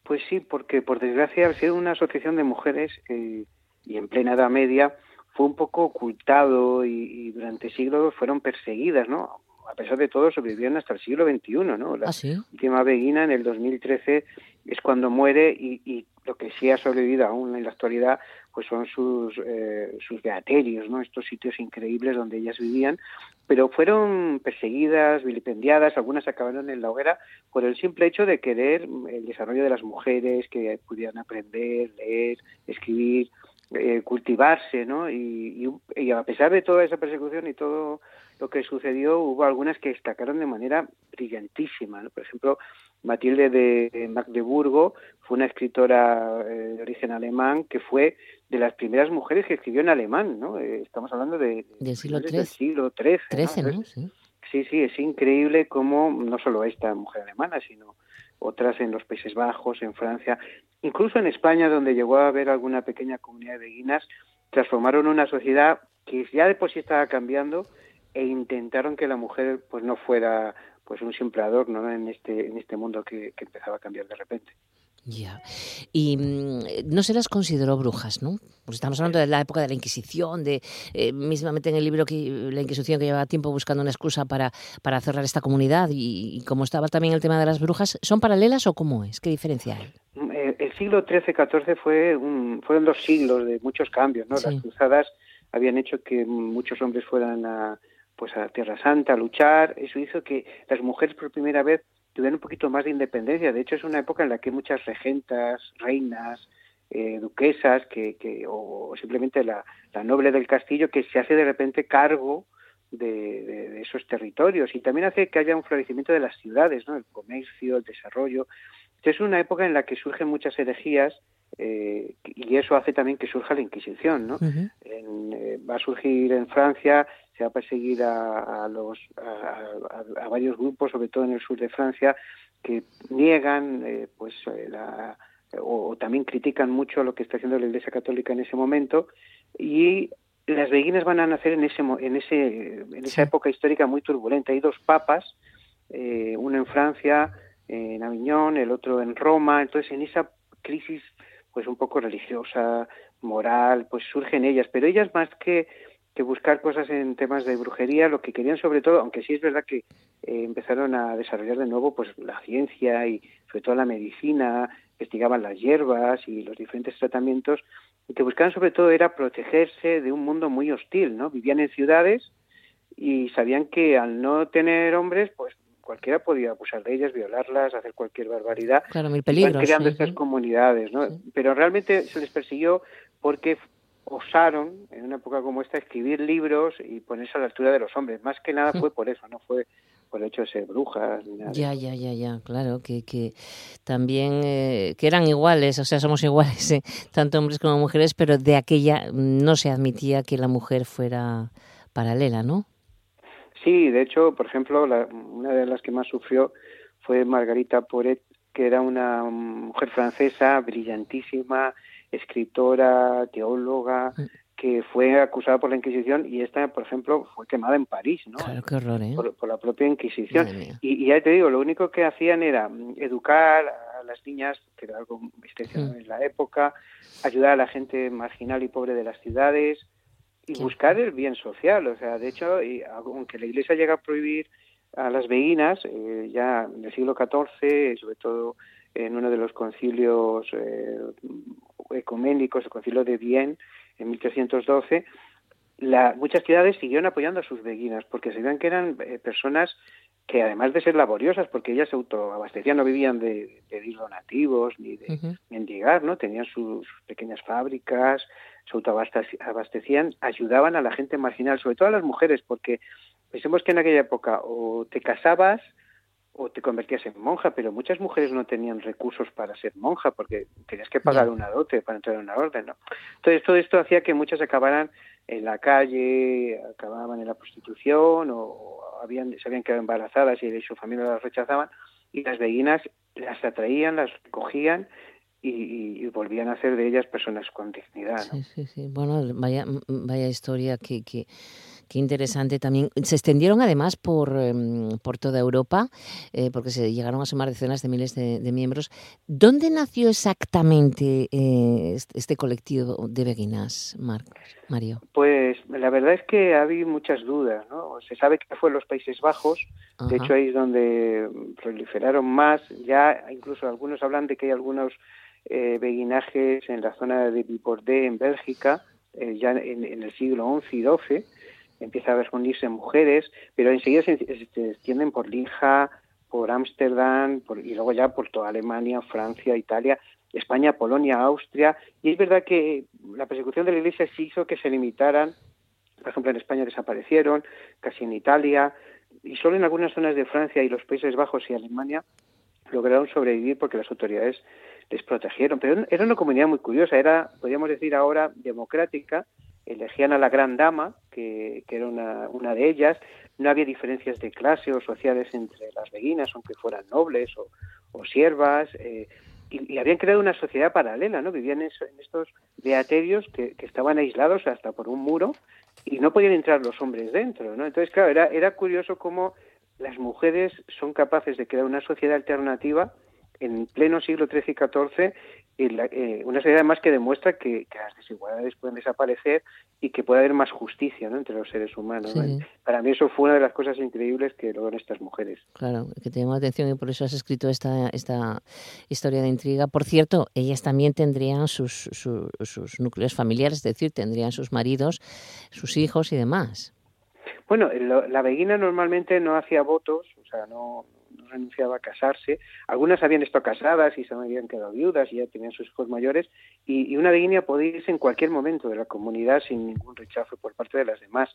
[SPEAKER 9] Pues sí, porque por desgracia ha sido una asociación de mujeres eh, y en plena Edad Media fue un poco ocultado y durante siglos fueron perseguidas, ¿no? A pesar de todo, sobrevivieron hasta el siglo XXI, ¿no? La
[SPEAKER 1] ¿Ah,
[SPEAKER 9] última Beguina en el 2013 es cuando muere y, lo que sí ha sobrevivido aún en la actualidad pues son sus, eh, sus beaterios, ¿no? Estos sitios increíbles donde ellas vivían, pero fueron perseguidas, vilipendiadas, algunas acabaron en la hoguera por el simple hecho de querer el desarrollo de las mujeres, que pudieran aprender, leer, escribir, eh, cultivarse, ¿no? Y, y, a pesar de toda esa persecución y todo lo que sucedió, hubo algunas que destacaron de manera brillantísima, ¿no? Por ejemplo, Matilde de Magdeburgo fue una escritora eh, de origen alemán que fue de las primeras mujeres que escribió en alemán, ¿no? Eh, estamos hablando de,
[SPEAKER 1] del siglo
[SPEAKER 9] XIII. siglo XIII,
[SPEAKER 1] Sí.
[SPEAKER 9] sí, sí, es increíble cómo no solo esta mujer alemana, sino otras en los Países Bajos, en Francia, incluso en España, donde llegó a haber alguna pequeña comunidad de beguinas, transformaron una sociedad que ya de por sí estaba cambiando e intentaron que la mujer pues no fuera pues un simple adorno en este en este mundo que, que empezaba a cambiar de repente.
[SPEAKER 1] Ya. Y mm, no se las consideró brujas, ¿no? Pues estamos hablando de la época de la Inquisición, de eh, mismamente en el libro que la Inquisición que llevaba tiempo buscando una excusa para, para cerrar esta comunidad y, como estaba también el tema de las brujas, ¿son paralelas o cómo es? ¿Qué diferencia hay?
[SPEAKER 9] Mm, eh, el siglo XIII-XIV fue un, fueron dos siglos de muchos cambios, ¿no? Las cruzadas habían hecho que muchos hombres fueran a, pues a Tierra Santa a luchar. Eso hizo que las mujeres por primera vez tuvieran un poquito más de independencia. De hecho, es una época en la que muchas regentas, reinas, eh, duquesas, que, que, o simplemente la, la, noble del castillo, que se hace de repente cargo de, de, esos territorios y también hace que haya un florecimiento de las ciudades, ¿no? el comercio, el desarrollo. es una época en la que surgen muchas herejías eh, y eso hace también que surja la Inquisición. ¿no? en, eh, va a surgir en Francia se va a perseguir a, a los, a, varios grupos, sobre todo en el sur de Francia, que niegan, eh, pues, eh, la, o, también critican mucho lo que está haciendo la Iglesia Católica en ese momento, y las beguinas van a nacer en ese, en ese, en esa época histórica muy turbulenta. Hay dos papas, eh, uno en Francia, en Aviñón, el otro en Roma, entonces en esa crisis, pues, un poco religiosa, moral, pues surgen ellas, pero ellas más que que buscar cosas en temas de brujería, lo que querían sobre todo, aunque sí es verdad que eh, empezaron a desarrollar de nuevo pues la ciencia y sobre todo la medicina, investigaban las hierbas y los diferentes tratamientos, y que buscaban sobre todo era protegerse de un mundo muy hostil, ¿no? Vivían en ciudades y sabían que al no tener hombres, pues cualquiera podía abusar de ellas, violarlas, hacer cualquier barbaridad.
[SPEAKER 1] Claro, mil peligros.
[SPEAKER 9] creando estas comunidades, ¿no? Pero realmente se les persiguió porque osaron en una época como esta escribir libros y ponerse a la altura de los hombres. Más que nada fue por eso, no fue por el hecho de ser brujas.
[SPEAKER 1] ya, ya, ya, ya, claro, que, que también eh, que eran iguales, o sea, somos iguales, eh, tanto hombres como mujeres, pero de aquella no se admitía que la mujer fuera paralela, ¿no?
[SPEAKER 9] Sí, de hecho, por ejemplo, una de las que más sufrió fue Margarita Poret, que era una mujer francesa brillantísima, escritora, teóloga, mm. que fue acusada por la Inquisición y esta, por ejemplo, fue quemada en París, ¿no?
[SPEAKER 1] Claro, qué horror, ¿eh?
[SPEAKER 9] Por, la propia Inquisición. Y, ya te digo, lo único que hacían era mm, educar a las niñas, que era algo excepcional mm. en la época, ayudar a la gente marginal y pobre de las ciudades, y buscar el bien social. O sea, de hecho, aunque la Iglesia llega a prohibir a las beguinas, eh, ya en el siglo XIV, sobre todo en uno de los concilios eh, ecuménicos, el concilio de Vienne, en 1312, la, muchas ciudades siguieron apoyando a sus beguinas porque se veían que eran eh, personas que además de ser laboriosas, porque ellas se autoabastecían, no vivían de pedir donativos ni de mendigar, ¿no? Tenían sus pequeñas fábricas, se autoabastecían, ayudaban a la gente marginal, sobre todo a las mujeres, porque pensemos que en aquella época o te casabas o te convertías en monja, pero muchas mujeres no tenían recursos para ser monja porque tenías que pagar una dote para entrar en una orden, ¿no? Entonces todo esto hacía que muchas acabaran en la calle, acababan en la prostitución o habían, se habían quedado embarazadas y su familia las rechazaban y las beguinas las atraían, las recogían y, volvían a hacer de ellas personas con dignidad.
[SPEAKER 1] Sí, sí, sí. Bueno, vaya, vaya historia que, que Qué interesante también. Se extendieron además por, em, por toda Europa, eh, porque se llegaron a sumar decenas de miles de, miembros. ¿Dónde nació exactamente eh, este colectivo de beguinas, Marcos, Mario?
[SPEAKER 9] Pues la verdad es que ha habido muchas dudas. ¿no? Se sabe que fue en los Países Bajos, de hecho ahí es donde proliferaron más. Ya incluso algunos hablan de que hay algunos eh, beguinajes en la zona de Bipordé, en Bélgica, ya en, en, el siglo XI y XII empieza a reunirse mujeres, pero enseguida se, extienden por Lija, por Ámsterdam y luego ya por toda Alemania, Francia, Italia, España, Polonia, Austria. Y es verdad que la persecución de la Iglesia sí hizo que se limitaran. Por ejemplo, en España desaparecieron, casi en Italia, y solo en algunas zonas de Francia y los Países Bajos y Alemania lograron sobrevivir porque las autoridades les protegieron. Pero era una comunidad muy curiosa, era, podríamos decir ahora, democrática, elegían a la gran dama, que, era una, una, de ellas, no había diferencias de clase o sociales entre las beguinas, aunque fueran nobles o, o siervas, eh, y, habían creado una sociedad paralela, ¿no? Vivían en, estos beaterios que, que, estaban aislados hasta por un muro y no podían entrar los hombres dentro, ¿no? Entonces, claro, era, era curioso cómo las mujeres son capaces de crear una sociedad alternativa en pleno siglo XIII y XIV eh, una serie además que demuestra que, las desigualdades pueden desaparecer y que puede haber más justicia entre los seres humanos. Para mí eso fue una de las cosas increíbles que logran estas mujeres.
[SPEAKER 1] Claro, que te atención y por eso has escrito esta, esta historia de intriga. Por cierto, ellas también tendrían sus, sus núcleos familiares, es decir, tendrían sus maridos, sus hijos y demás.
[SPEAKER 9] Bueno, la beguina normalmente no hacía votos, o sea, no, renunciaba a casarse. Algunas habían estado casadas y se habían quedado viudas y ya tenían sus hijos mayores. Y, una beguina podía irse en cualquier momento de la comunidad sin ningún rechazo por parte de las demás.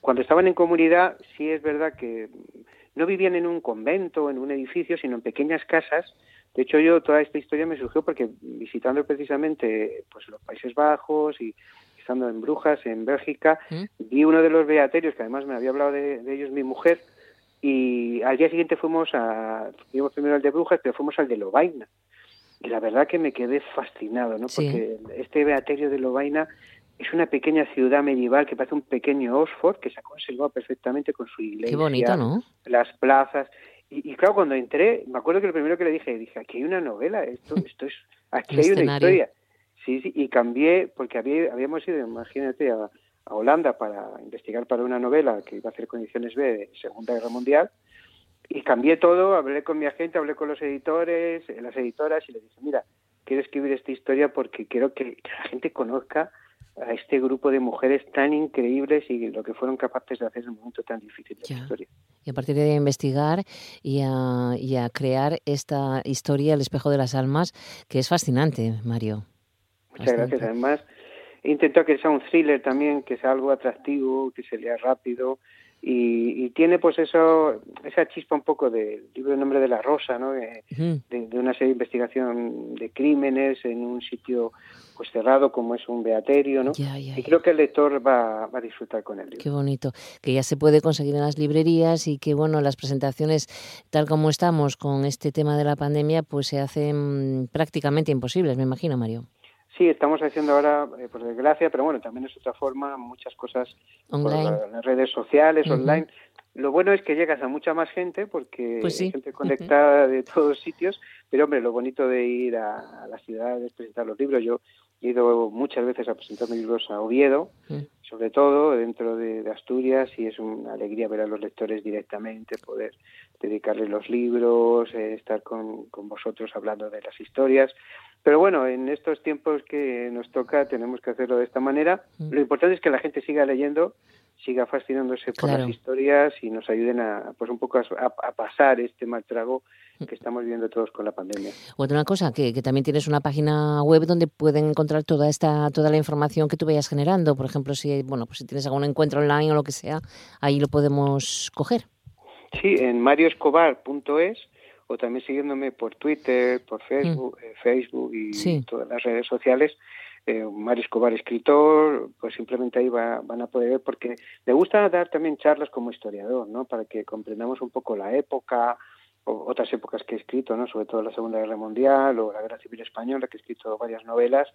[SPEAKER 9] Cuando estaban en comunidad, sí es verdad que no vivían en un convento, en un edificio, sino en pequeñas casas. De hecho, yo toda esta historia me surgió porque visitando precisamente pues los Países Bajos y estando en Brujas, en Bélgica, ¿Mm? vi uno de los beaterios, que además me había hablado de ellos mi mujer, y al día siguiente fuimos a, fuimos primero al de Brujas, pero fuimos al de Lobaina. Y la verdad que me quedé fascinado, ¿no? Porque este beaterio de Lobaina es una pequeña ciudad medieval que parece un pequeño Oxford que se ha conservado perfectamente con su iglesia.
[SPEAKER 1] Qué bonito, ¿no?
[SPEAKER 9] Las plazas. Y, claro, cuando entré, me acuerdo que lo primero que le dije, dije, aquí hay una novela, esto, esto es, aquí hay una historia. Sí, sí, y cambié, porque había, habíamos ido, imagínate, a, a Holanda para investigar para una novela que iba a hacer condiciones B de Segunda Guerra Mundial y cambié todo, hablé con mi agente, hablé con los editores, eh, las editoras y les dije, mira, quiero escribir esta historia porque quiero que, la gente conozca a este grupo de mujeres tan increíbles y lo que fueron capaces de hacer en un momento tan difícil de la historia.
[SPEAKER 1] Y a partir de investigar y a, y a crear esta historia, El espejo de las almas, que es fascinante, Mario.
[SPEAKER 9] Muchas gracias. Además, Intento que sea un thriller también, que sea algo atractivo, que se lea rápido y, tiene pues eso, esa chispa un poco del libro de nombre de la rosa, ¿no? De, una serie de investigación de crímenes en un sitio pues cerrado como es un beaterio, ¿no? y creo que el lector va, va, a disfrutar con él.
[SPEAKER 1] Qué bonito, que ya se puede conseguir en las librerías y que bueno, las presentaciones tal como estamos con este tema de la pandemia pues se hacen prácticamente imposibles, me imagino, Mario.
[SPEAKER 9] Sí, estamos haciendo ahora, eh, por desgracia, pero bueno, también es otra forma, muchas cosas online. por las redes sociales, online. Lo bueno es que llegas a mucha más gente porque
[SPEAKER 1] pues
[SPEAKER 9] hay gente conectada de todos sitios, pero hombre, lo bonito de ir a, a las ciudades, presentar los libros, yo he ido muchas veces a presentar mis libros a Oviedo, sobre todo dentro de, Asturias, y es una alegría ver a los lectores directamente, poder dedicarles los libros, eh, estar con, con vosotros hablando de las historias. Pero bueno, en estos tiempos que nos toca tenemos que hacerlo de esta manera. Lo importante es que la gente siga leyendo, siga fascinándose por las historias y nos ayuden a, pues un poco a, pasar este mal trago mm. que estamos viviendo todos con la pandemia.
[SPEAKER 1] Otra cosa, que, que, también tienes una página web donde pueden encontrar toda esta toda la información que tú vayas generando. Por ejemplo, si bueno, pues si tienes algún encuentro online o lo que sea, ahí lo podemos coger.
[SPEAKER 9] Sí, en marioescobar.es o también siguiéndome por Twitter, por mm. Facebook, eh, Facebook y todas las redes sociales. Eh, Mario Escobar, escritor, pues simplemente ahí van a poder ver, porque me gusta dar también charlas como historiador, ¿no? Para que comprendamos un poco la época, o otras épocas que he escrito, ¿no? Sobre todo la Segunda Guerra Mundial o la Guerra Civil Española, que he escrito varias novelas,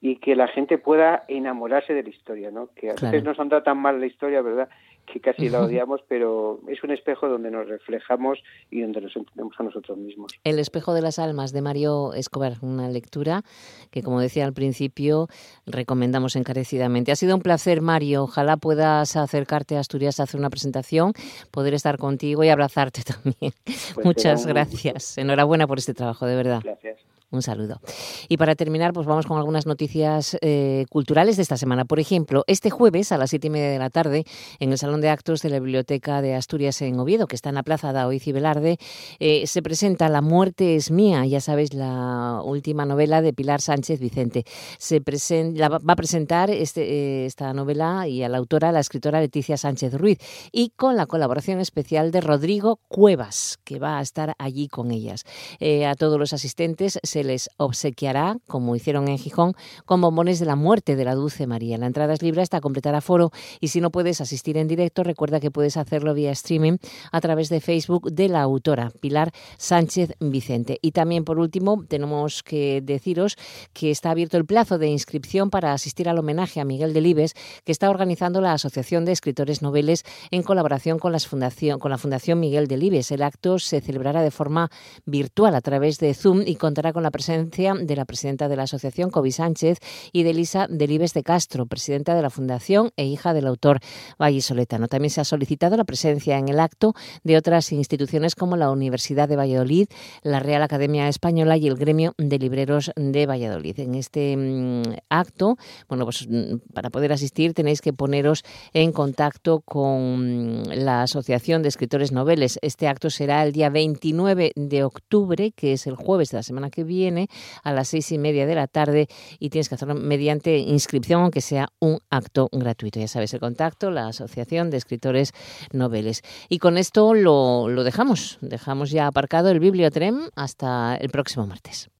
[SPEAKER 9] y que la gente pueda enamorarse de la historia, ¿no? Que a veces nos anda tan mal la historia, ¿verdad? Que casi la odiamos, pero es un espejo donde nos reflejamos y donde nos entendemos a nosotros mismos.
[SPEAKER 1] El espejo de las almas de Mario Escobar, una lectura que, como decía al principio, recomendamos encarecidamente. Ha sido un placer, Mario. Ojalá puedas acercarte a Asturias a hacer una presentación, poder estar contigo y abrazarte también. Pues Muchas gracias. Enhorabuena por este trabajo, de verdad.
[SPEAKER 9] Gracias.
[SPEAKER 1] Un saludo. Y para terminar, pues vamos con algunas noticias eh, culturales de esta semana. Por ejemplo, este jueves a las siete y media de la tarde, en el Salón de Actos de la Biblioteca de Asturias en Oviedo, que está en la Plaza Daoiz y Velarde, eh, se presenta La muerte es mía, ya sabéis, la última novela de Pilar Sánchez Vicente. Se va a presentar este, eh, esta novela y a la autora, la escritora Leticia Sánchez Ruiz, y con la colaboración especial de Rodrigo Cuevas, que va a estar allí con ellas. a todos los asistentes se les obsequiará, como hicieron en Gijón, con bombones de la muerte de la Dulce María. La entrada es libre hasta completar aforo y si no puedes asistir en directo, recuerda que puedes hacerlo vía streaming a través de Facebook de la autora, Pilar Sánchez Vicente. Y también, por último, tenemos que deciros que está abierto el plazo de inscripción para asistir al homenaje a Miguel Delibes que está organizando la Asociación de Escritores Noveles en colaboración con, fundación, con la Fundación Miguel Delibes. El acto se celebrará de forma virtual a través de Zoom y contará con la presencia de la presidenta de la asociación, Kobe Sánchez, y de Elisa Delibes de Castro, presidenta de la fundación e hija del autor vallisoletano. También se ha solicitado la presencia en el acto de otras instituciones como la Universidad de Valladolid, la Real Academia Española y el Gremio de Libreros de Valladolid. En este mm, acto, bueno, pues mm, para poder asistir tenéis que poneros en contacto con mm, la Asociación de Escritores Noveles. Este acto será el día 29 de octubre, que es el jueves de la semana que viene a las seis y media de la tarde y tienes que hacerlo mediante inscripción, aunque sea un acto gratuito. Ya sabes el contacto, la Asociación de Escritores Noveles. Y con esto lo, lo dejamos. Dejamos ya aparcado el Bibliotren hasta el próximo martes.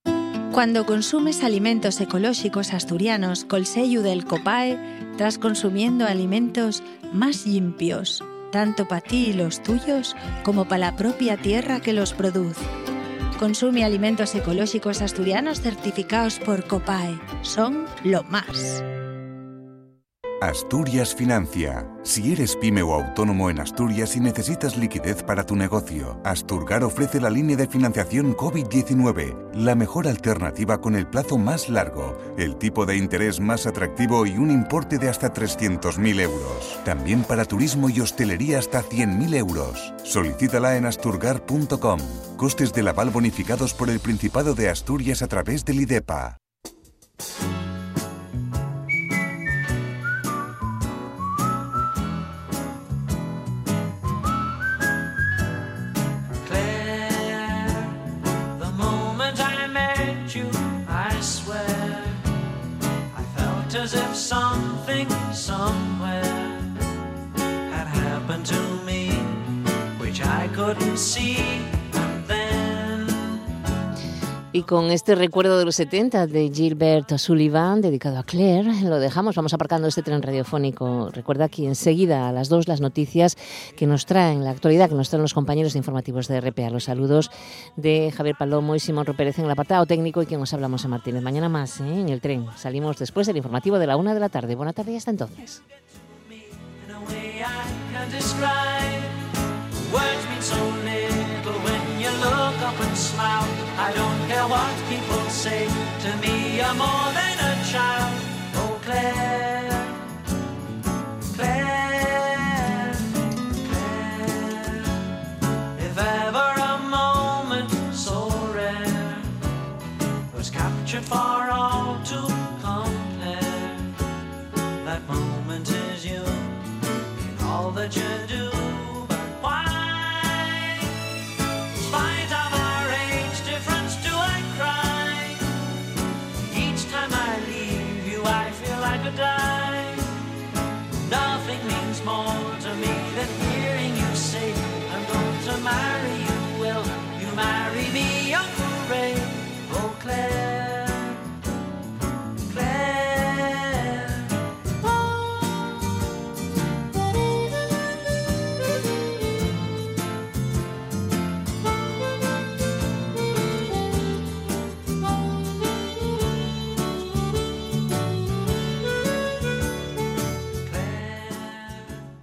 [SPEAKER 10] Cuando consumes alimentos ecológicos asturianos col sello del COPAE, estás consumiendo alimentos más limpios, tanto para ti y los tuyos como para la propia tierra que los produce. Consume alimentos ecológicos asturianos certificados por COPAE. Son lo más.
[SPEAKER 11] Asturias Financia. Si eres pyme o autónomo en Asturias y necesitas liquidez para tu negocio, Asturgar ofrece la línea de financiación COVID-19, la mejor alternativa con el plazo más largo, el tipo de interés más atractivo y un importe de hasta 300.000 euros. También para turismo y hostelería hasta 100.000 euros. Solicítala en asturgar.com. Costes del aval bonificados por el Principado de Asturias a través del IDEPA.
[SPEAKER 1] Y con este recuerdo de los 70 de Gilbert Sullivan, dedicado a Claire, lo dejamos. Vamos aparcando este tren radiofónico. Recuerda que enseguida a las dos las noticias que nos traen la actualidad, que nos traen los compañeros informativos de RPA. Los saludos de Javier Palomo y Simón Rupérez en el apartado técnico y quien nos hablamos en Martínez. Mañana más ¿eh? en el tren. Salimos después del informativo de la una de la tarde. Buena tarde y hasta entonces. so little when you look up and smile. I don't care what people say, to me you're more than
[SPEAKER 12] a child. Oh, Claire, Claire, Claire. If ever a moment so rare was captured for